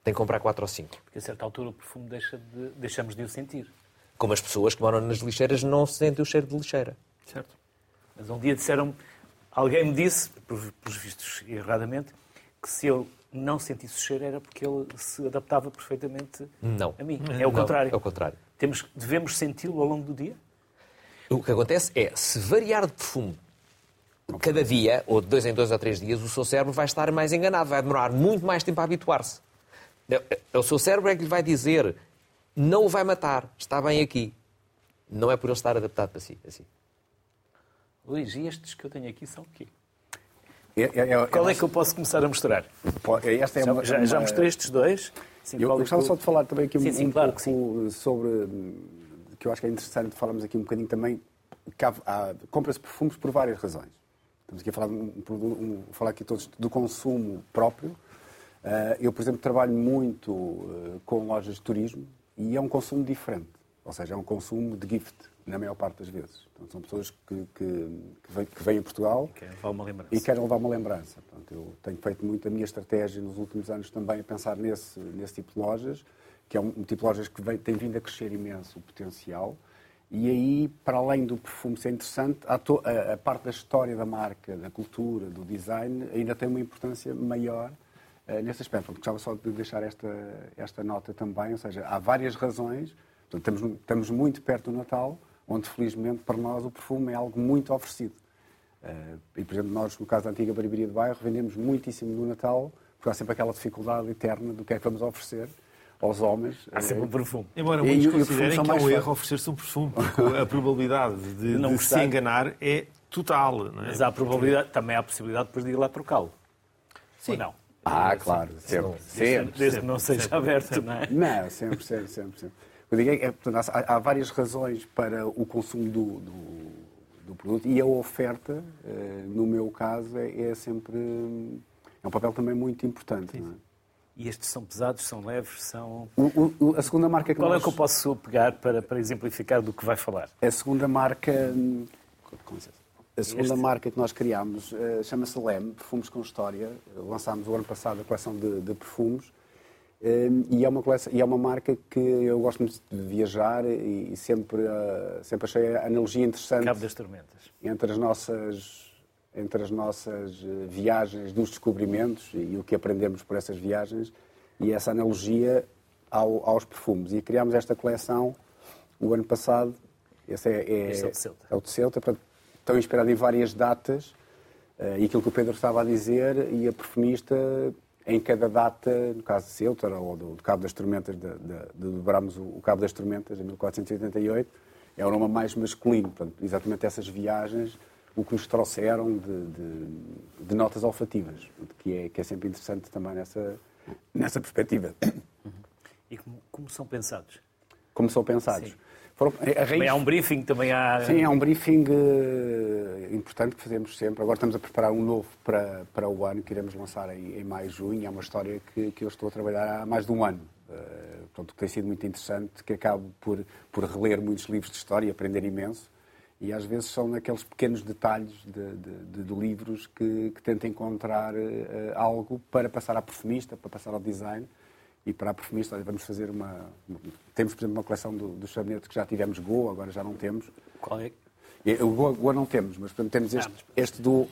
Tem que comprar 4 ou 5. Porque a certa altura o perfume deixa de, deixamos de o sentir. Como as pessoas que moram nas lixeiras não sentem o cheiro de lixeira. Certo. Mas um dia disseram alguém me disse, por- pelos vistos erradamente, que se eu não sentisse o cheiro era porque ele se adaptava perfeitamente Não. a mim. É o Não, contrário. É o contrário. Temos, devemos senti-lo ao longo do dia? O que acontece é, se variar de perfume cada dia, ou de dois em dois ou três dias, o seu cérebro vai estar mais enganado, vai demorar muito mais tempo a habituar-se. É- é- O seu cérebro é que lhe vai dizer, não o vai matar, está bem aqui. Não é por ele estar adaptado para si. Assim. Luís, e estes que eu tenho aqui são o quê? É, é, é, Qual é que eu posso começar a mostrar? esta é Já, uma- já, já mostrei estes dois. Sim, Eu gostava só de falar também aqui um, Sim, sim, um claro que pouco sobre, que eu acho que é interessante falarmos aqui um bocadinho também, compra-se perfumes por várias razões. Estamos aqui a falar, um- um- falar aqui todos do consumo próprio. Ah, eu, por exemplo, trabalho muito ah, com lojas de turismo e é um consumo diferente. Ou seja, é um consumo de gift, na maior parte das vezes. Então, são pessoas que, que, que vêm, que vêm a Portugal Quer levar uma lembrança. e querem levar uma lembrança. Portanto, eu tenho feito muito a minha estratégia nos últimos anos também a pensar nesse, nesse tipo de lojas, que é um, tipo de lojas que vem, tem vindo a crescer imenso o potencial. E aí, para além do perfume ser interessante, a, to- a- a parte da história da marca, da cultura, do design, ainda tem uma importância maior eh, nesse aspecto. Portanto, gostava só de deixar esta, esta nota também, ou seja, há várias razões. Portanto, estamos, estamos muito perto do Natal, onde felizmente para nós o perfume é algo muito oferecido. Eh, e, por exemplo, nós, no caso da antiga barbearia de bairro, vendemos muitíssimo no Natal, porque há sempre aquela dificuldade eterna do que é que vamos oferecer aos homens. Há sempre um Eh, perfume. Embora E- muitos e considerem que é um fácil. erro oferecer-se um perfume, porque a probabilidade de, Não de se enganar é total. Não é? Mas há a probabilidade, também há a possibilidade depois de ir lá trocá-lo. Sim. Ou não? Ah, claro, sempre. sempre. Desde que não seja aberto, não é? Não, sempre, sempre, sempre. sempre. Eu digo, é, é, portanto, há, há várias razões para o consumo do, do, do produto e a oferta, eh, no meu caso, é, é sempre. hum, É um papel também muito importante. não é? E estes são pesados, são leves, são... O- o- a segunda marca que Qual é nós... que eu posso pegar para, para exemplificar do que vai falar? A segunda marca. A segunda Este? marca que nós criámos eh, chama-se LEM, Perfumes com História. Lançámos o ano passado a coleção de, de perfumes. Eh, e, é uma coleção, e é uma marca que eu gosto muito de viajar e, e sempre, eh, sempre achei a analogia interessante Cabo das Tormentas. entre as nossas, entre as nossas eh, viagens dos descobrimentos e, o que aprendemos por essas viagens e essa analogia ao- aos perfumes. E criámos esta coleção o ano passado. Esse é, é, Este é o de Ceuta. é o de Ceuta, portanto, estão inspirado em várias datas eh, e aquilo que o Pedro estava a dizer e a perfumista em cada data, no caso de Ceuta ou do, do Cabo das Tormentas, de, de, de dobrarmos o, o Cabo das Tormentas em 1488, é o nome mais masculino. Portanto, exatamente essas viagens, o que nos trouxeram de, de, de notas olfativas, que é, que é sempre interessante também nessa, nessa perspectiva. E como, como são pensados? Como são pensados? Sim. Foram, a raiz, Também há um briefing, também há... Sim, é um briefing uh, importante que fazemos sempre. Agora estamos a preparar um novo para, para o ano, que iremos lançar em, em maio, junho. É uma história que, que eu estou a trabalhar há mais de um ano. Uh, portanto, que tem sido muito interessante, que acabo por, por reler muitos livros de história e aprender imenso. E às vezes são naqueles pequenos detalhes de, de, de, livros que, que tento encontrar uh, algo para passar à perfumista, para passar ao design e para a perfumista, vamos fazer uma. Temos, por exemplo, uma coleção do, do sabonete que já tivemos Goa, agora já não temos. Qual é? O Goa, Goa não temos, mas portanto, temos este, este do,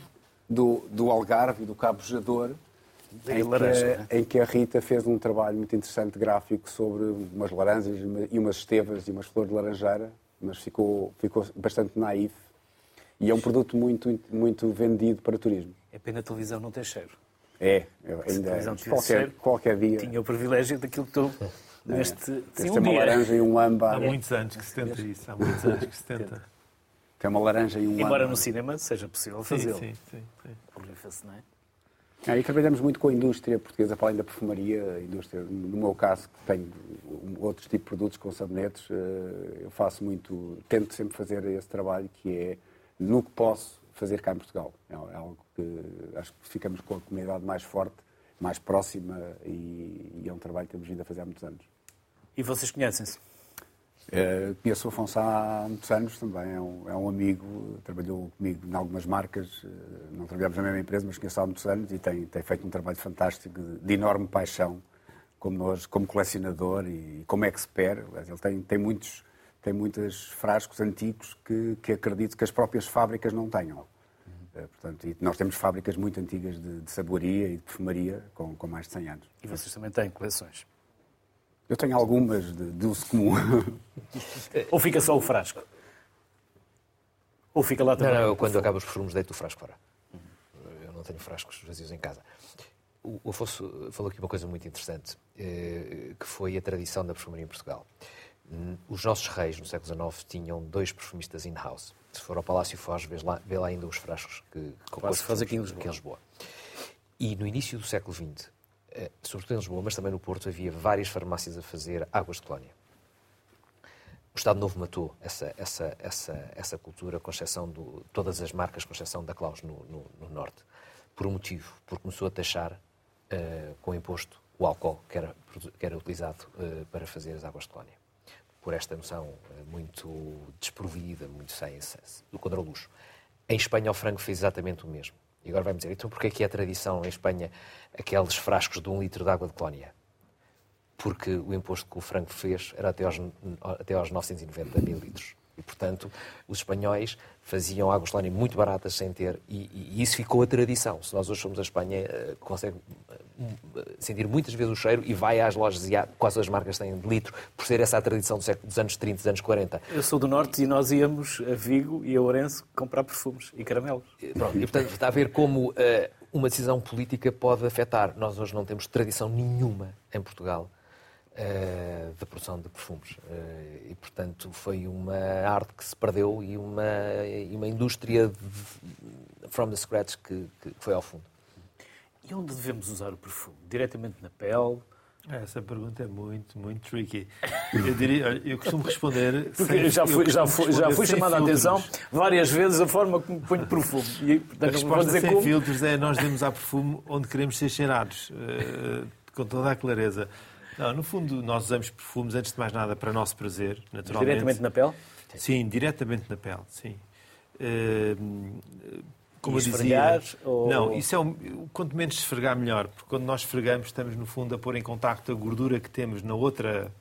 do, do Algarve e do Cabo Jador, em, que, em que a Rita fez um trabalho muito interessante gráfico sobre umas laranjas e umas estevas e umas flores de laranjeira, mas ficou, ficou bastante naif. E é um produto muito, muito vendido para turismo. É pena a televisão não ter cheiro. É, eu ainda qualquer, qualquer dia. Tinha o privilégio daquilo que estou neste. É. Sim, um uma dia. laranja e um âmbar. Há muitos anos que se tenta isso, há muitos anos que se tenta. Tem uma laranja e um Embora âmbar. no cinema seja possível fazê-lo. Sim, sim, sim. não é? É, e trabalhamos muito com a indústria portuguesa, para além da perfumaria, indústria, no meu caso, que tenho outros tipos de produtos com sabonetes, eh, eu faço muito, tento sempre fazer esse trabalho que é no que posso fazer cá em Portugal. É algo que acho que ficamos com a comunidade mais forte, mais próxima e, e é um trabalho que temos vindo a fazer há muitos anos. E vocês conhecem-se? Uh, conheço o Afonso há muitos anos também, é um, é um, amigo, trabalhou comigo em algumas marcas, uh, não trabalhamos na mesma empresa, mas conheço há muitos anos e tem, tem feito um trabalho fantástico, de, de, enorme paixão, como nós, como colecionador e como expert. Ele tem, tem, muitos, tem muitos frascos antigos que, que acredito que as próprias fábricas não tenham. Uh, portanto, e nós temos fábricas muito antigas de, de saboaria e de perfumaria com, com mais de 100 anos. E vocês também têm coleções? Eu tenho algumas de, de uso comum. Ou fica só o frasco? Ou fica lá também? Não, não eu, quando acabo os perfumes, deito o frasco fora. Eu não tenho frascos vazios em casa. O Afonso falou aqui uma coisa muito interessante, eh, que foi a tradição da perfumaria em Portugal. Os nossos reis, no século XIX, tinham dois perfumistas in-house. Se for ao Palácio Foz, vê lá, vê lá ainda os frascos que, que o faz aqui em Lisboa. Aqui em Lisboa. E no início do século XX, sobretudo em Lisboa, mas também no Porto, havia várias farmácias a fazer águas de colónia. O Estado Novo matou essa, essa, essa, essa cultura, com exceção de todas as marcas, com exceção da Claus no, no, no, Norte, por um motivo, porque começou a taxar uh, com imposto o álcool que era, que era utilizado uh, para fazer as águas de colónia. Por esta noção uh, muito desprovida, muito sem, sem do contra-luxo. Em Espanha, o frango fez exatamente o mesmo. E agora vai-me dizer, então porquê é que é tradição em Espanha aqueles frascos de um litro de água de colónia? Porque o imposto que o franco fez era até aos, até aos 990 mil litros. E, portanto, os espanhóis faziam águas de muito baratas sem ter... E, e, isso ficou a tradição. Se nós hoje somos a Espanha, uh, consegue uh, sentir muitas vezes o cheiro e vai às lojas e há, quase as marcas têm de litro, por ser essa a tradição do século, dos anos 30, dos anos 40. Eu sou do Norte e nós íamos a Vigo e a Ourense comprar perfumes e caramelos. Pronto, e, portanto, está a ver como... Uh, uma decisão política pode afetar. Nós hoje não temos tradição nenhuma em Portugal uh, da produção de perfumes. Uh, e, portanto, foi uma arte que se perdeu e uma, e uma indústria de, from the scratch que, que foi ao fundo. E onde devemos usar o perfume? Diretamente na pele? Essa pergunta é muito, muito tricky. Eu, diria, eu costumo responder. Porque já fui, já fui, já fui chamada a atenção várias vezes a forma como ponho perfume. E, portanto, a resposta dizer sem como... filtros é nós devemos usar perfume onde queremos ser cheirados, uh, com toda a clareza. Não, no fundo, nós usamos perfumes, antes de mais nada, para nosso prazer, naturalmente. Diretamente na pele? Sim, diretamente na pele, sim. Uh, como esfregar? Dizia, ou... Não, isso é um, quanto menos esfregar, melhor. Porque quando nós esfregamos, estamos, no fundo, a pôr em contacto a gordura que temos na outra,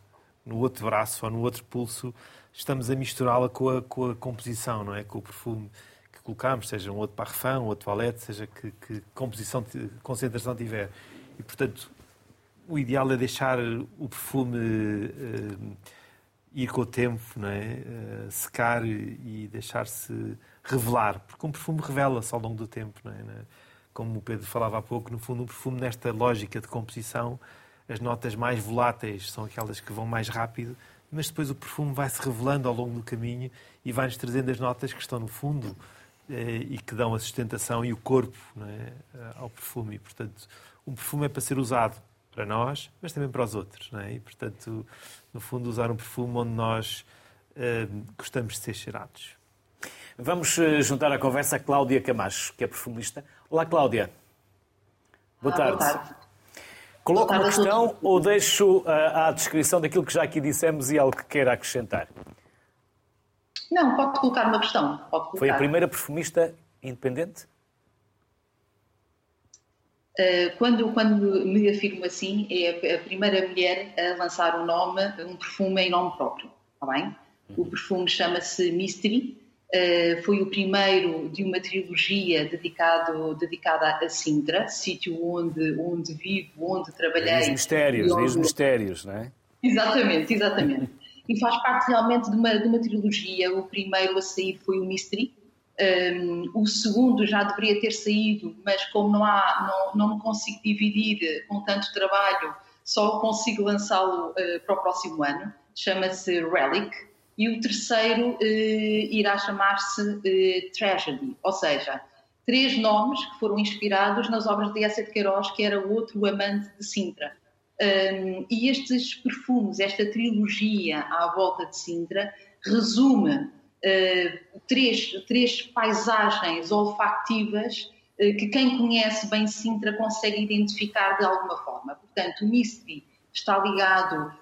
no outro braço ou no outro pulso, estamos a misturá-la com a, com a composição, não é? Com o perfume que colocamos, seja um outro parfum, um outro toalete, seja que, que composição, concentração tiver. E, portanto, o ideal é deixar o perfume uh, ir com o tempo, não é? Uh, secar e deixar-se revelar, porque um perfume revela-se ao longo do tempo, não é? Como o Pedro falava há pouco, no fundo, um perfume, nesta lógica de composição, as notas mais voláteis são aquelas que vão mais rápido, mas depois o perfume vai-se revelando ao longo do caminho e vai-nos trazendo as notas que estão no fundo eh, e que dão a sustentação e o corpo é? ao perfume. E, portanto, um perfume é para ser usado para nós, mas também para os outros. É? E, portanto, no fundo, usar um perfume onde nós gostamos de ser cheirados. Vamos juntar à conversa a Cláudia Camacho, que é perfumista. Olá, Cláudia. Boa tarde. Boa tarde. Coloco uma questão ou deixo uh, à descrição daquilo que já aqui dissemos e algo que queira acrescentar? Não, pode colocar uma questão. Colocar. Foi a primeira perfumista independente? Uh, quando, quando me afirmo assim, é a primeira mulher a lançar um nome, um perfume em nome próprio. Está bem? O perfume chama-se Mystery Uh, foi o primeiro de uma trilogia dedicado, dedicada a Sintra, sítio onde, onde vivo, onde trabalhei. Os mistérios, onde... os mistérios, não é? Exatamente, exatamente. e faz parte realmente de uma, de uma trilogia. O primeiro a sair foi o Mystery, um, o segundo já deveria ter saído, mas como não, há, não, não me consigo dividir com tanto trabalho, só consigo lançá-lo uh, para o próximo ano. Chama-se Relic e o terceiro eh, irá chamar-se eh, Tragedy, ou seja, três nomes que foram inspirados nas obras de Essa de Queiroz, que era outro amante de Sintra. Um, e estes perfumes, esta trilogia à volta de Sintra, resume uh, três, três paisagens olfativas uh, que quem conhece bem Sintra consegue identificar de alguma forma. Portanto, o Mystery está ligado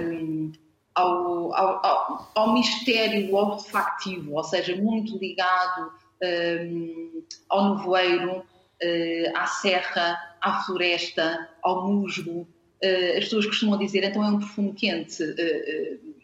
um, ao, ao, ao, mistério olfativo, ou seja, muito ligado um, ao nevoeiro, uh, à serra, à floresta, ao musgo. Uh, as pessoas costumam dizer, então é um perfume quente. Uh,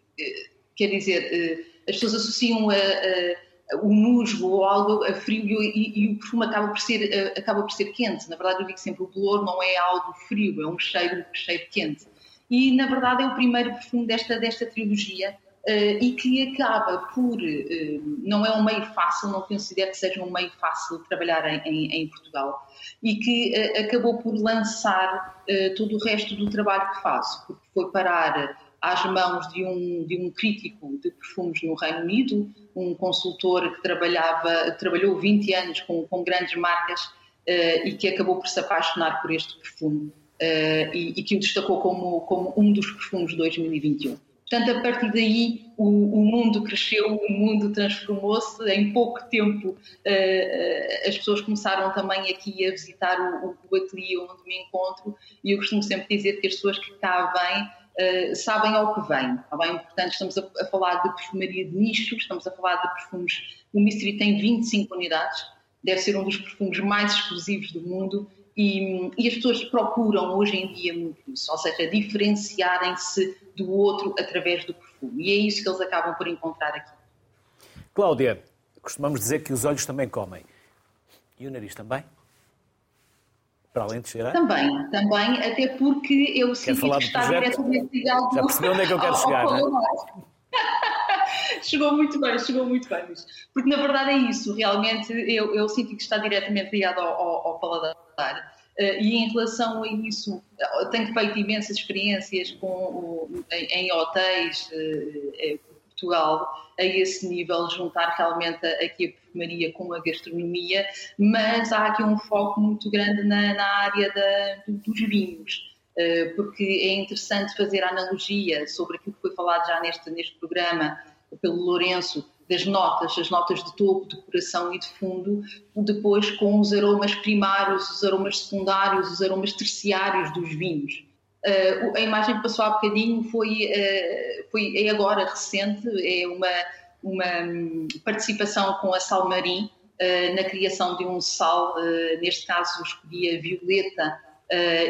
quer dizer, as pessoas associam a, a, o musgo ou algo a frio e, e, o perfume acaba por, ser, acaba por ser quente. Na verdade, eu digo sempre, o bolor não é algo frio, é um cheiro, um cheiro quente e na verdade é o primeiro perfume desta, desta trilogia uh, e que acaba por, uh, não é um meio fácil, não considero que seja um meio fácil trabalhar em, em, em Portugal e que uh, acabou por lançar todo o resto do trabalho que faço, porque foi parar às mãos de um, de um crítico de perfumes no Reino Unido, um consultor que trabalhava, trabalhou 20 anos com, com grandes marcas e que acabou por se apaixonar por este perfume uh, e, e, que o destacou como, como um dos perfumes de 2021. Portanto, a partir daí o, o mundo cresceu, o mundo transformou-se. Em pouco tempo, uh, as pessoas começaram também aqui a visitar o, o ateliê onde me encontro e eu costumo sempre dizer que as pessoas que cá vêm Uh, sabem ao que vem, tá bem? Portanto, estamos a, a, falar de perfumaria de nicho, estamos a falar de perfumes. O Mystery tem 25 unidades, deve ser um dos perfumes mais exclusivos do mundo e, e, as pessoas procuram hoje em dia muito isso, ou seja, diferenciarem-se do outro através do perfume. E é isso que eles acabam por encontrar aqui. Cláudia, costumamos dizer que os olhos também comem. E o nariz também? Para além de cheirar? Também, também, até porque eu sinto que está diretamente ligado Já percebeu onde é que eu quero chegar, não é? chegou muito bem, chegou muito bem. Porque na verdade é isso, realmente eu, eu sinto que está diretamente ligado ao, ao, ao paladar. Uh, e em relação a isso, tenho feito imensas experiências com o, em, em, hotéis uh, em Portugal, a esse nível, juntar realmente aqui a perfumaria com a gastronomia, mas há aqui um foco muito grande na, na área da, dos vinhos. Uh, porque é interessante fazer a analogia sobre aquilo que foi falado já neste, neste programa pelo Lourenço, das notas, as notas de topo, de coração e de fundo, depois com os aromas primários, os aromas secundários, os aromas terciários dos vinhos. Uh, a imagem que passou há bocadinho foi, uh, foi é agora recente, é uma, uma um, participação com a Salmarim uh, na criação de um sal, neste caso escolhi a violeta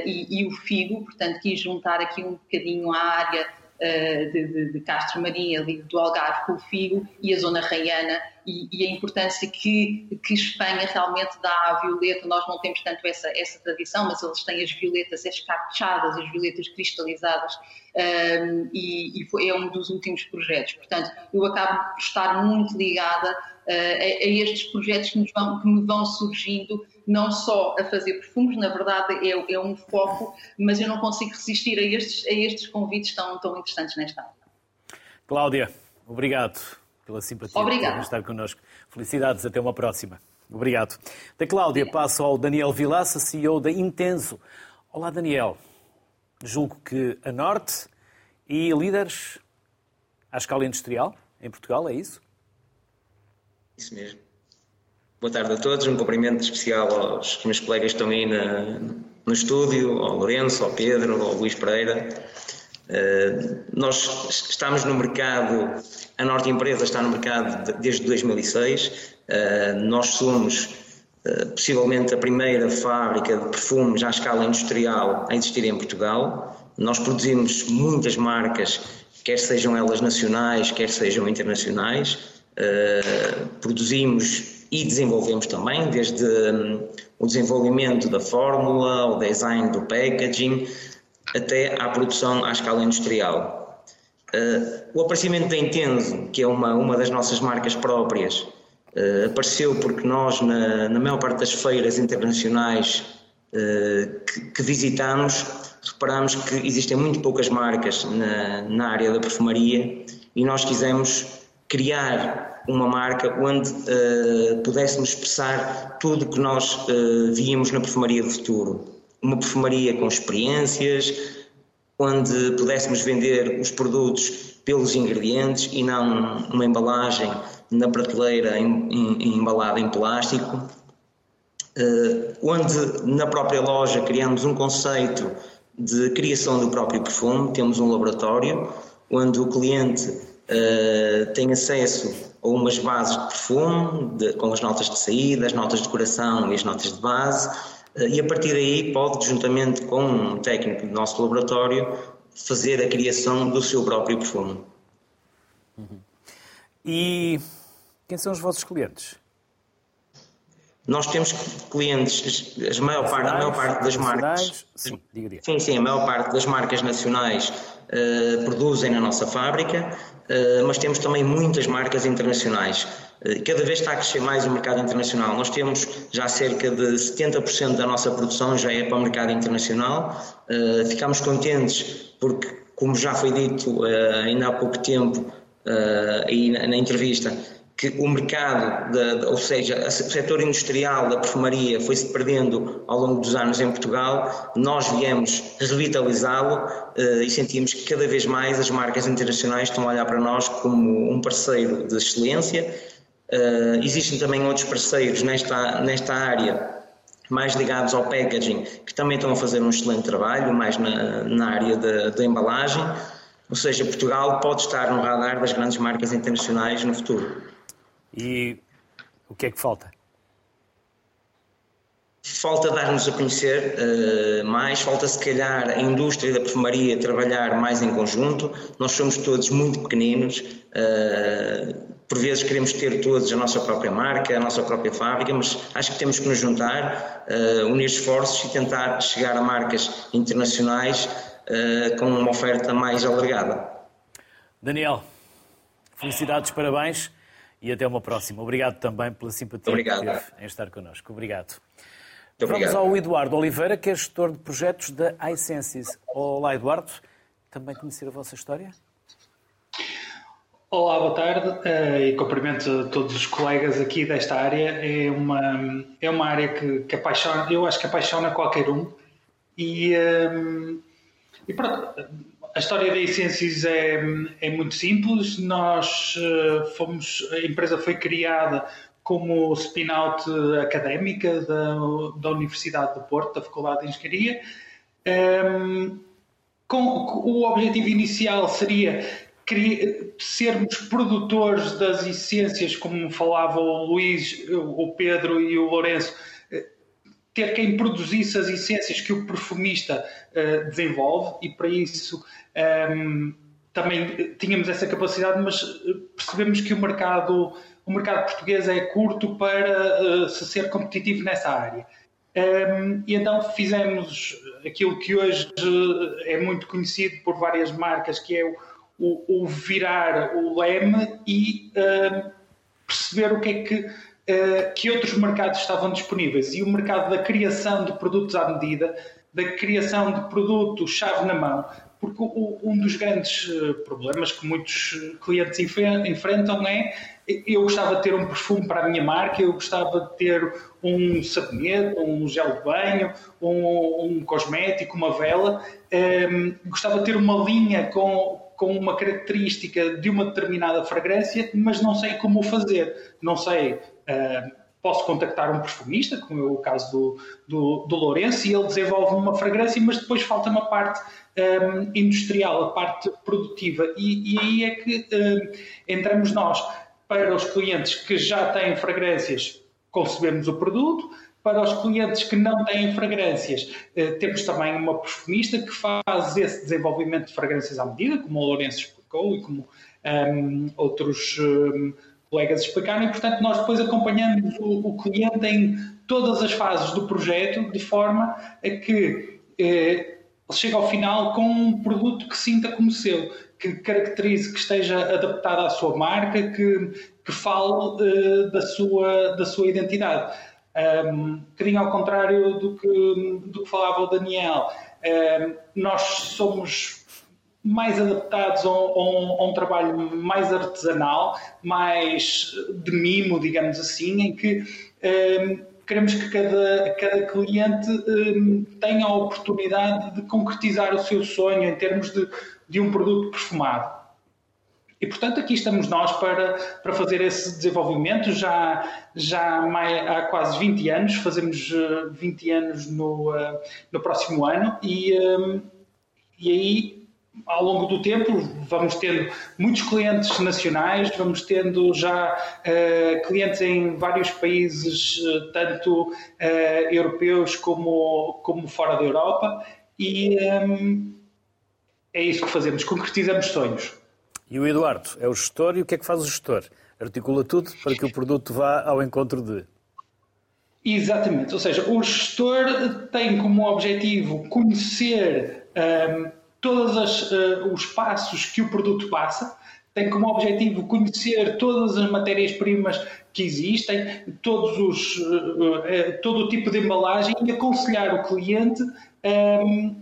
e, e, o figo, portanto quis juntar aqui um bocadinho a área eh, de, de, de, Castro Marinha, ali do Algarve com o Figo e a zona raiana e, e, a importância que, que Espanha realmente dá à violeta. Nós não temos tanto essa, essa tradição, mas eles têm as violetas escarchadas, as violetas cristalizadas um, ehm, e, e foi, é um dos últimos projetos. Portanto, eu acabo por estar muito ligada uh, a, a, estes projetos que, vão, que me vão surgindo não só a fazer perfumes, na verdade é, é um foco, mas eu não consigo resistir a estes, a estes convites tão, tão interessantes nesta área. Cláudia, obrigado pela simpatia Obrigada. por estar connosco. Felicidades, até uma próxima. Obrigado. Da Cláudia passo ao Daniel Vilaça, CEO da Intenso. Olá, Daniel. Julgo que a Norte e líderes à escala industrial em Portugal, é isso? Isso mesmo. Boa tarde a todos, um cumprimento especial aos meus colegas que estão aí na, no estúdio, ao Lourenço, ao Pedro, ao Luís Pereira. Uh, nós estamos no mercado, a Norte Empresa está no mercado desde 2006. Uh, eh, nós somos uh, possivelmente a primeira fábrica de perfumes à escala industrial a existir em Portugal. Nós produzimos muitas marcas, quer sejam elas nacionais, quer sejam internacionais. produzimos e desenvolvemos também, desde um, o desenvolvimento da fórmula, o design do packaging, até à produção à escala industrial. Uh, o aparecimento da Intenso, que é uma, uma das nossas marcas próprias, uh, apareceu porque nós, na, na maior parte das feiras internacionais uh, que, que visitamos, reparamos que existem muito poucas marcas na, na área da perfumaria e nós quisemos criar uma marca onde uh, pudéssemos expressar tudo o que nós uh, víamos na perfumaria do futuro. Uma perfumaria com experiências, onde pudéssemos vender os produtos pelos ingredientes e não uma embalagem na prateleira em, em, embalada em plástico, uh, onde na própria loja criamos um conceito de criação do próprio perfume, temos um laboratório onde o cliente uh, tem acesso ou umas bases de perfume, de, com as notas de saída, as notas de decoração e as notas de base, eh, e a partir daí pode, juntamente com um técnico do nosso laboratório, fazer a criação do seu próprio perfume. Uhum. E quem são os vossos clientes? Nós temos clientes, a maior parte, a maior parte das marcas. Sim, sim, a maior parte das marcas nacionais uh, produzem na nossa fábrica. Eh, mas temos também muitas marcas internacionais. Eh, cada vez está a crescer mais o mercado internacional. Nós temos já cerca de 70% da nossa produção já é para o mercado internacional. Eh, ficamos contentes porque, como já foi dito ainda há pouco tempo aí na entrevista, que o mercado, de, ou seja, o setor industrial da perfumaria foi-se perdendo ao longo dos anos em Portugal, nós viemos revitalizá-lo uh, e sentimos que cada vez mais as marcas internacionais estão a olhar para nós como um parceiro de excelência. Uh, existem também outros parceiros nesta, nesta área mais ligados ao packaging, que também estão a fazer um excelente trabalho, mais na, na área da embalagem. Ou seja, Portugal pode estar no radar das grandes marcas internacionais no futuro. E o que é que falta? Falta dar-nos a conhecer uh, mais, falta se calhar a indústria da perfumaria trabalhar mais em conjunto. Nós somos todos muito pequeninos, uh, por vezes queremos ter todos a nossa própria marca, a nossa própria fábrica, mas acho que temos que nos juntar, uh, unir esforços e tentar chegar a marcas internacionais com uma oferta mais alargada. Daniel, felicidades, parabéns e até uma próxima. Obrigado também pela simpatia obrigado. que teve em estar connosco. Obrigado. Muito Vamos obrigado. ao Eduardo Oliveira, que é gestor de projetos da iSenses. Olá, Eduardo. Também conhecer a vossa história? Olá, boa tarde eh, e cumprimento todos os colegas aqui desta área. É uma, é uma área que, que apaixona, eu acho que apaixona qualquer um. E, um, eh, e pronto, a história da Essências é, é muito simples. Nós uh, fomos, a empresa foi criada como spin-out académica da, da Universidade de Porto, da Faculdade de Engenharia. Um, ehm, com, o objetivo inicial seria sermos produtores das essências, como falava o Luís, o Pedro e o Lourenço, ter quem produzisse as essências que o perfumista uh, desenvolve e para isso um, ehm, também tínhamos essa capacidade, mas eh, percebemos que o mercado, o mercado português é curto para uh, se ser competitivo nessa área. Um, ehm, e então fizemos aquilo que hoje é muito conhecido por várias marcas, que é o, o, o virar o leme e uh, perceber o que é que que outros mercados estavam disponíveis. E o mercado da criação de produtos à medida da criação de produto chave na mão, porque um dos grandes eh, problemas que muitos clientes enfrentam é? Eu gostava de ter um perfume para a minha marca, eu gostava de ter um sabonete, um gel de banho, um, um cosmético, uma vela, um, ehm, gostava de ter uma linha com, com uma característica de uma determinada fragrância, mas não sei como o fazer, não sei. Posso contactar um perfumista, como é o caso do, do, do Lourenço, e ele desenvolve uma fragrância, mas depois falta uma parte um, industrial, a parte produtiva. E, e aí é que um, entramos nós. Para os clientes que já têm fragrâncias, concebemos o produto. Para os clientes que não têm fragrâncias, uh, temos também uma perfumista que faz esse desenvolvimento de fragrâncias à medida, como o Lourenço explicou e como um, outros colegas e portanto nós depois acompanhamos o, o, cliente em todas as fases do projeto, de forma a que eh, chegue ao final com um produto que sinta como seu, que caracterize, que esteja adaptado à sua marca, que, que fale eh, da, sua, da sua identidade. Um bocadinho ao contrário do que, do que falava o Daniel, um, nós somos mais adaptados a um, a um, trabalho mais artesanal, mais de mimo, digamos assim, em que um, queremos que cada, cada cliente um, tenha a oportunidade de concretizar o seu sonho em termos de, de um produto perfumado. E, portanto, aqui estamos nós para, para fazer esse desenvolvimento já, já há quase 20 anos, fazemos 20 uh, anos no, uh, no próximo ano, e, um, e aí ao longo do tempo vamos tendo muitos clientes nacionais, vamos tendo já uh, clientes em vários países, uh, tanto uh, europeus como, como fora da Europa, e um, é isso que fazemos, concretizamos sonhos. E o Eduardo é o gestor, e o que é que faz o gestor? Articula tudo para que o produto vá ao encontro de. Exatamente, ou seja, o gestor tem como objetivo conhecer. Um, ehm, todos uh, os passos que o produto passa, tem como objetivo conhecer todas as matérias-primas que existem, todos os, uh, uh, todo o tipo de embalagem e aconselhar o cliente um, ehm,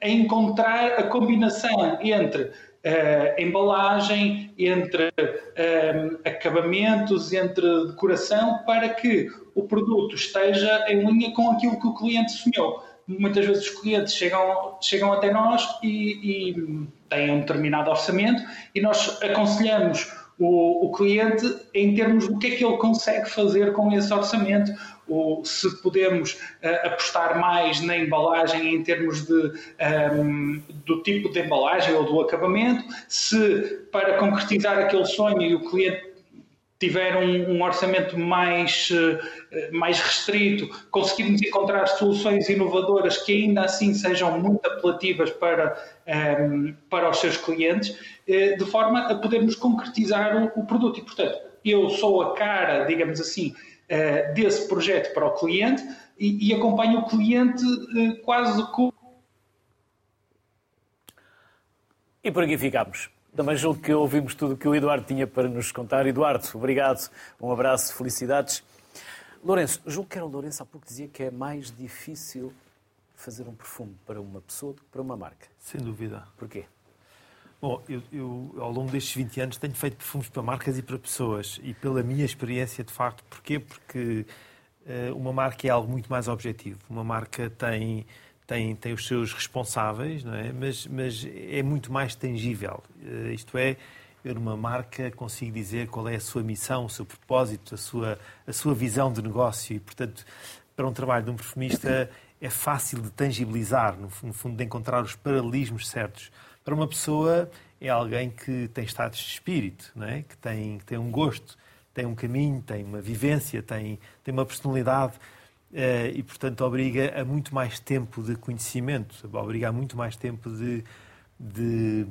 a encontrar a combinação entre a embalagem, entre ehm, acabamentos, entre decoração, para que o produto esteja em linha com aquilo que o cliente sonhou muitas vezes os clientes chegam, chegam até nós e, e têm um determinado orçamento e nós aconselhamos o, o, cliente em termos do que é que ele consegue fazer com esse orçamento, ou se podemos uh, apostar mais na embalagem em termos de, um, ehm, do tipo de embalagem ou do acabamento, se para concretizar aquele sonho e o cliente tiver um, orçamento mais, uh, mais restrito, conseguirmos encontrar soluções inovadoras que ainda assim sejam muito apelativas para, ehm, para os seus clientes, uh, de forma a podermos concretizar o, produto. E, portanto, eu sou a cara, digamos assim, uh, desse projeto para o cliente e acompanho o cliente quase como. E por aqui ficamos. Também julgo que ouvimos tudo o que o Eduardo tinha para nos contar. Eduardo, obrigado, um abraço, felicidades. Lourenço, julgo que era o Lourenço há pouco dizia que é mais difícil fazer um perfume para uma pessoa do que para uma marca. Sem dúvida. Porquê? Bom, eu, eu, ao longo destes 20 anos tenho feito perfumes para marcas e para pessoas. E pela minha experiência, de facto, porquê? Porque uh, uma marca é algo muito mais objetivo. Uma marca tem tem, tem os seus responsáveis, não é? mas, mas é muito mais tangível. Uh, isto é, eu numa marca consigo dizer qual é a sua missão, o seu propósito, a sua, a sua visão de negócio e, portanto, para um trabalho de um perfumista é fácil de tangibilizar, no, no fundo, de encontrar os paralelismos certos. Para uma pessoa é alguém que tem estados de espírito, não é? que, tem, que tem um gosto, tem um caminho, tem uma vivência, tem, tem uma personalidade. Eh, e, portanto, obriga a muito mais tempo de conhecimento, obriga a muito mais tempo de, de,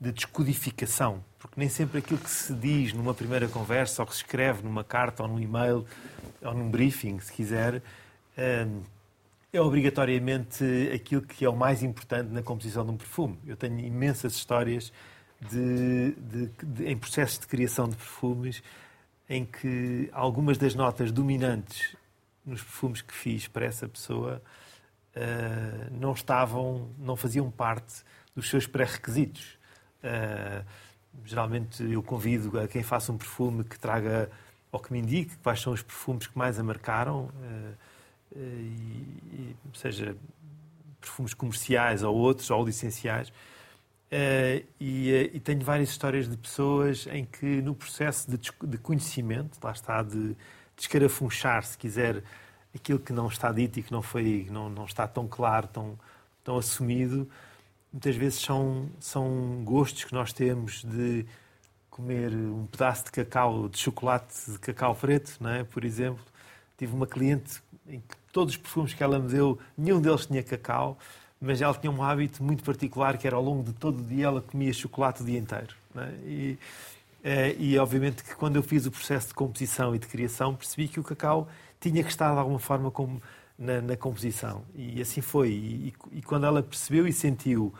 de descodificação, porque nem sempre aquilo que se diz numa primeira conversa, ou que se escreve numa carta, ou num e-mail, ou num briefing, se quiser, eh, é obrigatoriamente aquilo que é o mais importante na composição de um perfume. Eu tenho imensas histórias de, de, de, em processos de criação de perfumes em que algumas das notas dominantes nos perfumes que fiz para essa pessoa uh, não estavam, não faziam parte dos seus pré-requisitos. Uh, geralmente eu convido a quem faça um perfume que traga ou que me indique quais são os perfumes que mais a marcaram, uh, e, seja perfumes comerciais ou outros, ou licenciais. Uh, e, e, tenho várias histórias de pessoas em que, no processo de, de conhecimento, lá está, de, de escarafunchar, se quiser, aquilo que não está dito e que não, foi, não, não está tão claro, tão, tão assumido, muitas vezes são, são gostos que nós temos de comer um pedaço de cacau, de chocolate de cacau preto, não é? por exemplo. Tive uma cliente em que todos os perfumes que ela me deu, nenhum deles tinha cacau, mas ela tinha um hábito muito particular que era ao longo de todo o dia ela comia chocolate o dia inteiro. É? E, e obviamente que quando eu fiz o processo de composição e de criação percebi que o cacau tinha que estar de alguma forma como na, na composição. E assim foi. E, e, quando ela percebeu e sentiu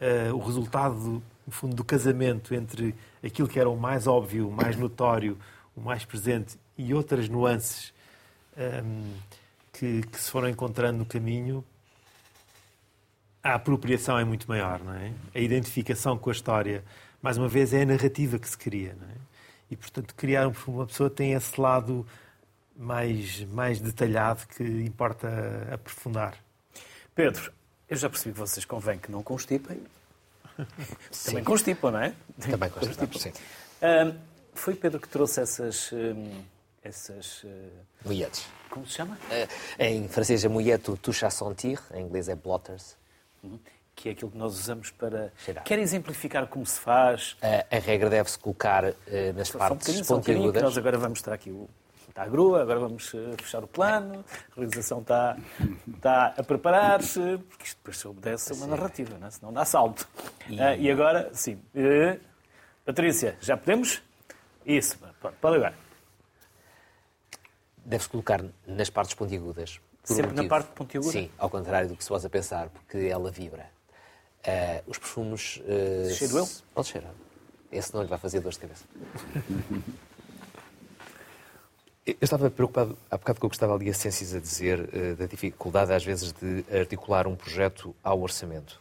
uh, o resultado, no fundo, do casamento entre aquilo que era o mais óbvio, o mais notório, o mais presente e outras nuances um, ehm, que, que, se foram encontrando no caminho, a apropriação é muito maior, não é? A identificação com a história, mais uma vez, é a narrativa que se cria, não é? E, portanto, criar um perfume, uma pessoa tem esse lado mais, mais detalhado que importa aprofundar. Pedro, eu já percebi que vocês convém que não constipem. Também constipam, não é? Também constipam, sim. Um, foi Pedro que trouxe essas... Um, essas... Uh... Mulheres. Como se chama? Uh, em francês é mulher touche à sentir, em inglês é blotters. Uhum. Que é aquilo que nós usamos para... Cheirar. Quer exemplificar como se faz? Uh, a regra deve-se colocar nas Só partes um pontiagudas. Um nós agora vamos mostrar aqui o está a grua, agora vamos fechar o plano, a realização está, está a preparar-se, porque isto depois se obedece a uma narrativa, não é? senão dá salto. E... Uh, e agora, sim. Uh, Patrícia, já podemos? Isso, pode agora. Deve-se colocar nas partes pontiagudas. Sempre um na parte pontiaguda? Sim, ao contrário do que se possa pensar, porque ela vibra. Uh, os perfumes... Uh, Cheiro eu? Pode cheirar. Esse não lhe vai fazer dor de cabeça. Eu estava preocupado, há bocado que eu gostava ali a Ciências a dizer, uh, da dificuldade às vezes de articular um projeto ao orçamento.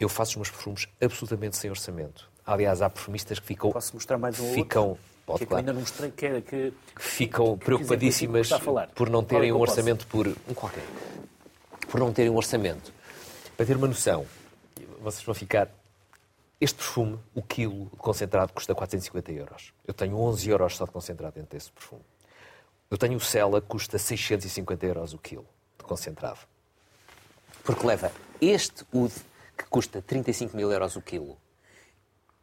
Eu faço os meus perfumes absolutamente sem orçamento. Aliás, há perfumistas que ficam... Posso mostrar mais um ficam, outro? Pode, que, é que ainda não mostrei, que, é, que, que ficam que, preocupadíssimas por não terem é um orçamento por... Um qualquer. Por não terem um orçamento. Para ter uma noção, vocês vão ficar... Este perfume, o quilo de concentrado, custa 450 euros. Eu tenho 11 euros só de concentrado dentro desse perfume. Eu tenho o Cela, custa 650 euros o quilo de concentrado. Porque leva este Ud, que custa 35 mil euros o quilo.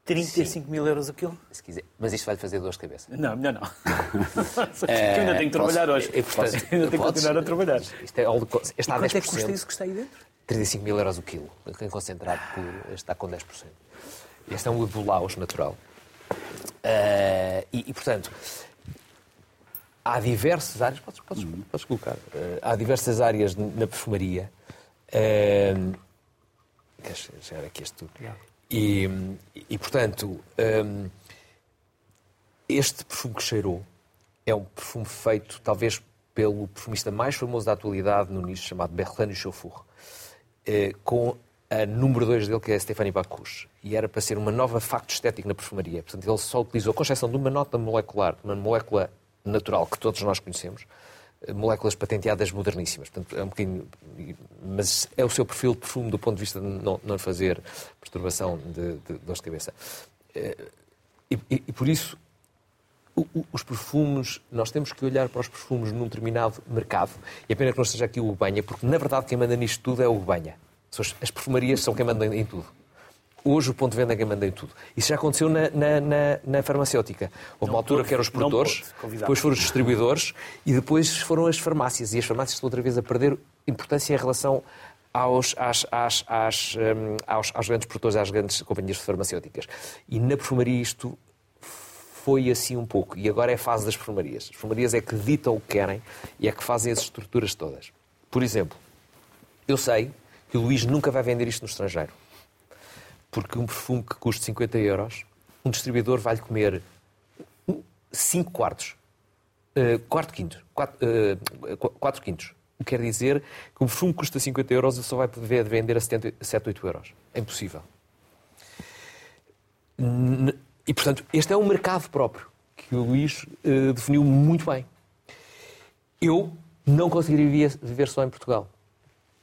35 Sim. mil euros o quilo? Se quiser. Mas isto vai lhe fazer dor de cabeça. Não, melhor não. é, eu ainda tenho que trabalhar posso, hoje. Eu, posso, ainda tenho que continuar a trabalhar. Isto é, está a 10%. é que custa isso que está aí dentro? 35 mil euros o quilo. Em concentrado por, está com 10%. Este é um Ud Bolaus natural. Uh, e, e, portanto, há diversas áreas, podes, podes, uhum. podes colocar, uh, há diversas áreas na perfumaria. Uh, queres chegar aqui este tudo? E, e, portanto, um, este perfume que cheirou é um perfume feito, talvez, pelo perfumista mais famoso da atualidade no nicho, chamado Berlane Chauffour, com a número 2 dele, que é a Stephanie Bacchus. E era para ser uma nova facto estético na perfumaria. Portanto, ele só utilizou, com exceção de uma nota molecular, uma molécula natural que todos nós conhecemos, eh, moléculas patenteadas moderníssimas. Portanto, é um bocadinho, mas é o seu perfil de perfume do ponto de vista de não, fazer perturbação de, de de cabeça. Eh, e, e, e por isso, os perfumes, nós temos que olhar para os perfumes num determinado mercado. E a pena que não esteja aqui o Banha, porque na verdade quem manda nisto tudo é o Banha. As perfumarias são quem manda em tudo. Hoje o ponto de venda é quem manda em tudo. Isso já aconteceu na, na, na, na farmacêutica. Houve uma altura que eram os produtores, depois foram os distribuidores e depois foram as farmácias. E as farmácias estão outra vez a perder importância em relação aos, às, às, às, um, aos, aos grandes produtores, às grandes companhias farmacêuticas. E na perfumaria isto foi assim um pouco. E agora é a fase das perfumarias. As perfumarias é que ditam o que querem e é que fazem as estruturas todas. Por exemplo, eu sei que o Luís nunca vai vender isto no estrangeiro. Porque um perfume que custa 50 euros, um distribuidor vai-lhe comer 5 quartos. Uh, quarto quinto. 4 uh, quintos. o que quer dizer que o perfume custa 50 euros e só vai poder vender a 7, 8 euros. É impossível. E, portanto, este é um mercado próprio que o Luís uh, definiu muito bem. Eu não conseguiria viver só em Portugal.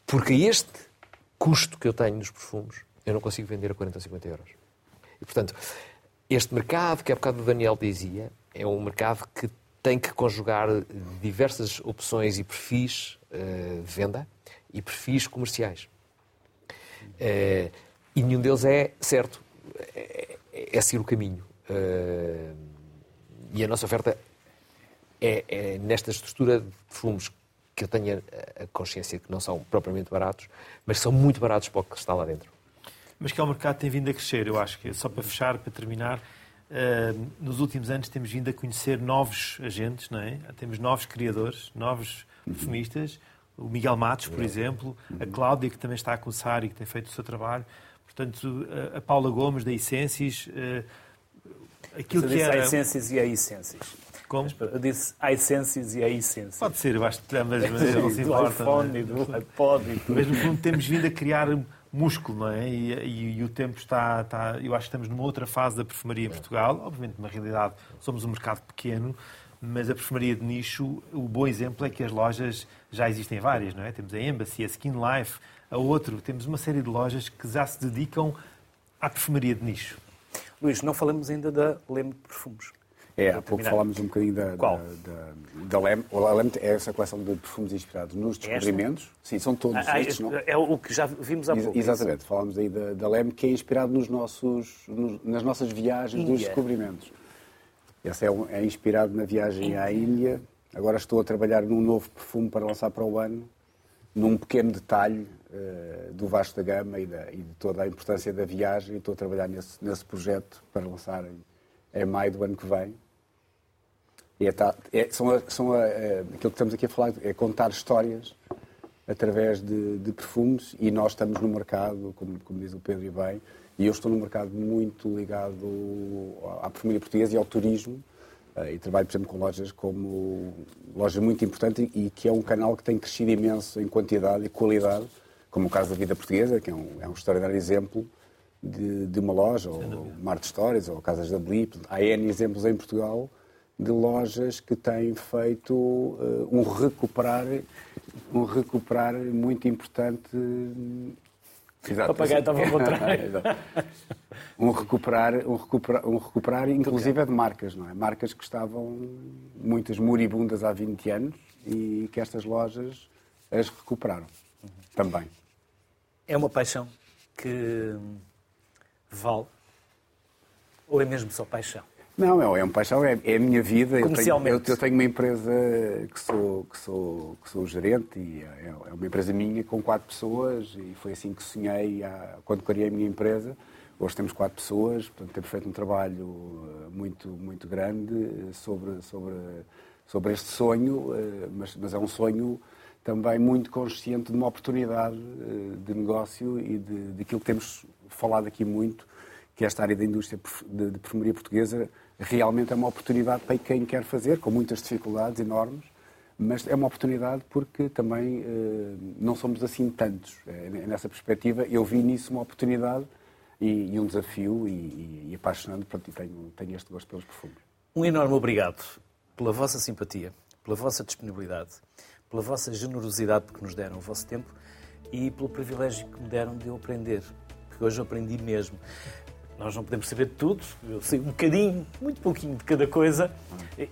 Porque este custo que eu tenho nos perfumes, eu não consigo vender a 40 ou 50 euros. E, portanto, este mercado, que há bocado o Daniel dizia, é um mercado que tem que conjugar diversas opções e perfis uh, de venda e perfis comerciais. Uh, e nenhum deles é certo. É, seguir o caminho. Uh, e a nossa oferta é, é, nesta estrutura de perfumes que eu tenho a consciência que não são propriamente baratos, mas são muito baratos para o que está lá dentro. Mas que é o mercado tem vindo a crescer, eu acho que só para fechar, para terminar, uh, nos últimos anos temos vindo a conhecer novos agentes, não é? Temos novos criadores, novos perfumistas, o Miguel Matos, por exemplo, a Cláudia, que também está a começar e que tem feito o seu trabalho, portanto, a Paula Gomes, da Essências, uh, aquilo Você que era... a Essências e a Essências. Como? Eu disse a Essências e a Essência. Pode ser, eu acho que ambas não se importa. Do iPhone, é? do iPod e tudo. Mas, no fundo, temos vindo a criar músculo, não é? E, e, e, o tempo está, está. Eu acho que estamos numa outra fase da perfumaria em Portugal. Obviamente, na realidade, somos um mercado pequeno, mas a perfumaria de nicho, o bom exemplo é que as lojas já existem várias, não é? Temos a Embassy, a Skin Life, a outro. Temos uma série de lojas que já se dedicam à perfumaria de nicho. Luís, não falamos ainda da Leme de Perfumes. É, há pouco falámos um bocadinho da, Qual? da, da, da LEM. A LEM é essa coleção de perfumes inspirados nos descobrimentos. Esta? Sim, são todos ah, estes, não? É o que já vimos há pouco. Exatamente, falámos aí da, da LEM, que é inspirado nos nossos, nos, nas nossas viagens Índia. dos descobrimentos. Esse é, um, é inspirado na viagem Índia. à Índia. Agora estou a trabalhar num novo perfume para lançar para o ano, num pequeno detalhe do Vasco da Gama e, da, e, de toda a importância da viagem. Estou a trabalhar nesse, nesse projeto para lançar em, em maio do ano que vem é, tá, é, são, a, são a, é, aquilo que estamos aqui a falar, é contar histórias através de, de, perfumes e nós estamos no mercado, como, como, diz o Pedro e bem, e eu estou no mercado muito ligado à perfumaria portuguesa e ao turismo uh, e trabalho, por exemplo, com lojas como loja muito importante e que é um canal que tem crescido imenso em quantidade e qualidade, como o caso da Vida Portuguesa, que é um, é um extraordinário exemplo de, de uma loja, ou Marte Stories, ou Casas da Blip. Há N exemplos em Portugal de lojas que têm feito uh, um recuperar um recuperar muito importante Exato. O papagaio estava ao contrário. um recuperar, um recuperar, um recuperar inclusive é de marcas, não é? Marcas que estavam muitas moribundas há 20 anos e que estas lojas as recuperaram também. É uma paixão que vale ou é mesmo só paixão? Não, é, é um paixão, é, é a minha vida. Eu tenho, eu, eu tenho, uma empresa que sou, que sou, que sou gerente e é, é, uma empresa minha com quatro pessoas e foi assim que sonhei há, quando criei a minha empresa. Hoje temos quatro pessoas, portanto temos feito um trabalho eh, muito, muito grande eh, sobre, sobre, sobre este sonho, eh, mas, mas é um sonho também muito consciente de uma oportunidade de negócio e de, de aquilo que temos falado aqui muito, que é esta área da indústria de, de perfumaria portuguesa realmente é uma oportunidade para quem quer fazer, com muitas dificuldades enormes, mas é uma oportunidade porque também eh, não somos assim tantos. É, nessa perspectiva, eu vi nisso uma oportunidade e, e um desafio e, e, e apaixonante, portanto, tenho, tenho este gosto pelos perfumes. Um enorme obrigado pela vossa simpatia, pela vossa disponibilidade, pela vossa generosidade porque nos deram o vosso tempo e pelo privilégio que me deram de eu aprender, porque hoje eu aprendi mesmo. Nós não podemos saber de tudo, eu sei um bocadinho, muito pouquinho de cada coisa,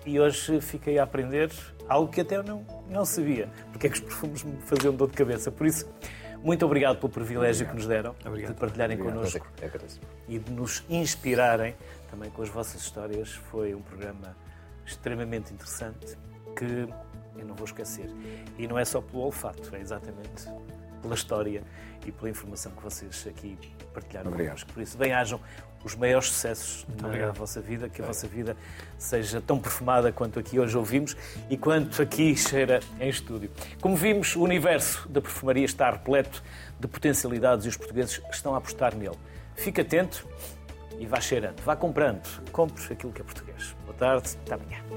e hoje fiquei a aprender algo que até eu não, não sabia, porque é que os perfumes me faziam dor de cabeça. Por isso, muito obrigado pelo privilégio obrigado. que nos deram obrigado. de partilharem obrigado. connosco e de nos inspirarem também com as vossas histórias. Foi um programa extremamente interessante que eu não vou esquecer. E não é só pelo olfato, é exatamente pela história e pela informação que vocês aqui partilharam Obrigado. connosco. Por isso, bem-ajam os maiores sucessos Muito na obrigado. vossa vida, que a vossa vida seja tão perfumada quanto aqui hoje ouvimos e quanto aqui cheira em estúdio. Como vimos, o universo da perfumaria está repleto de potencialidades e os portugueses estão a apostar nele. Fique atento e vá cheirando, vá comprando. Compre aquilo que é português. Boa tarde, até amanhã.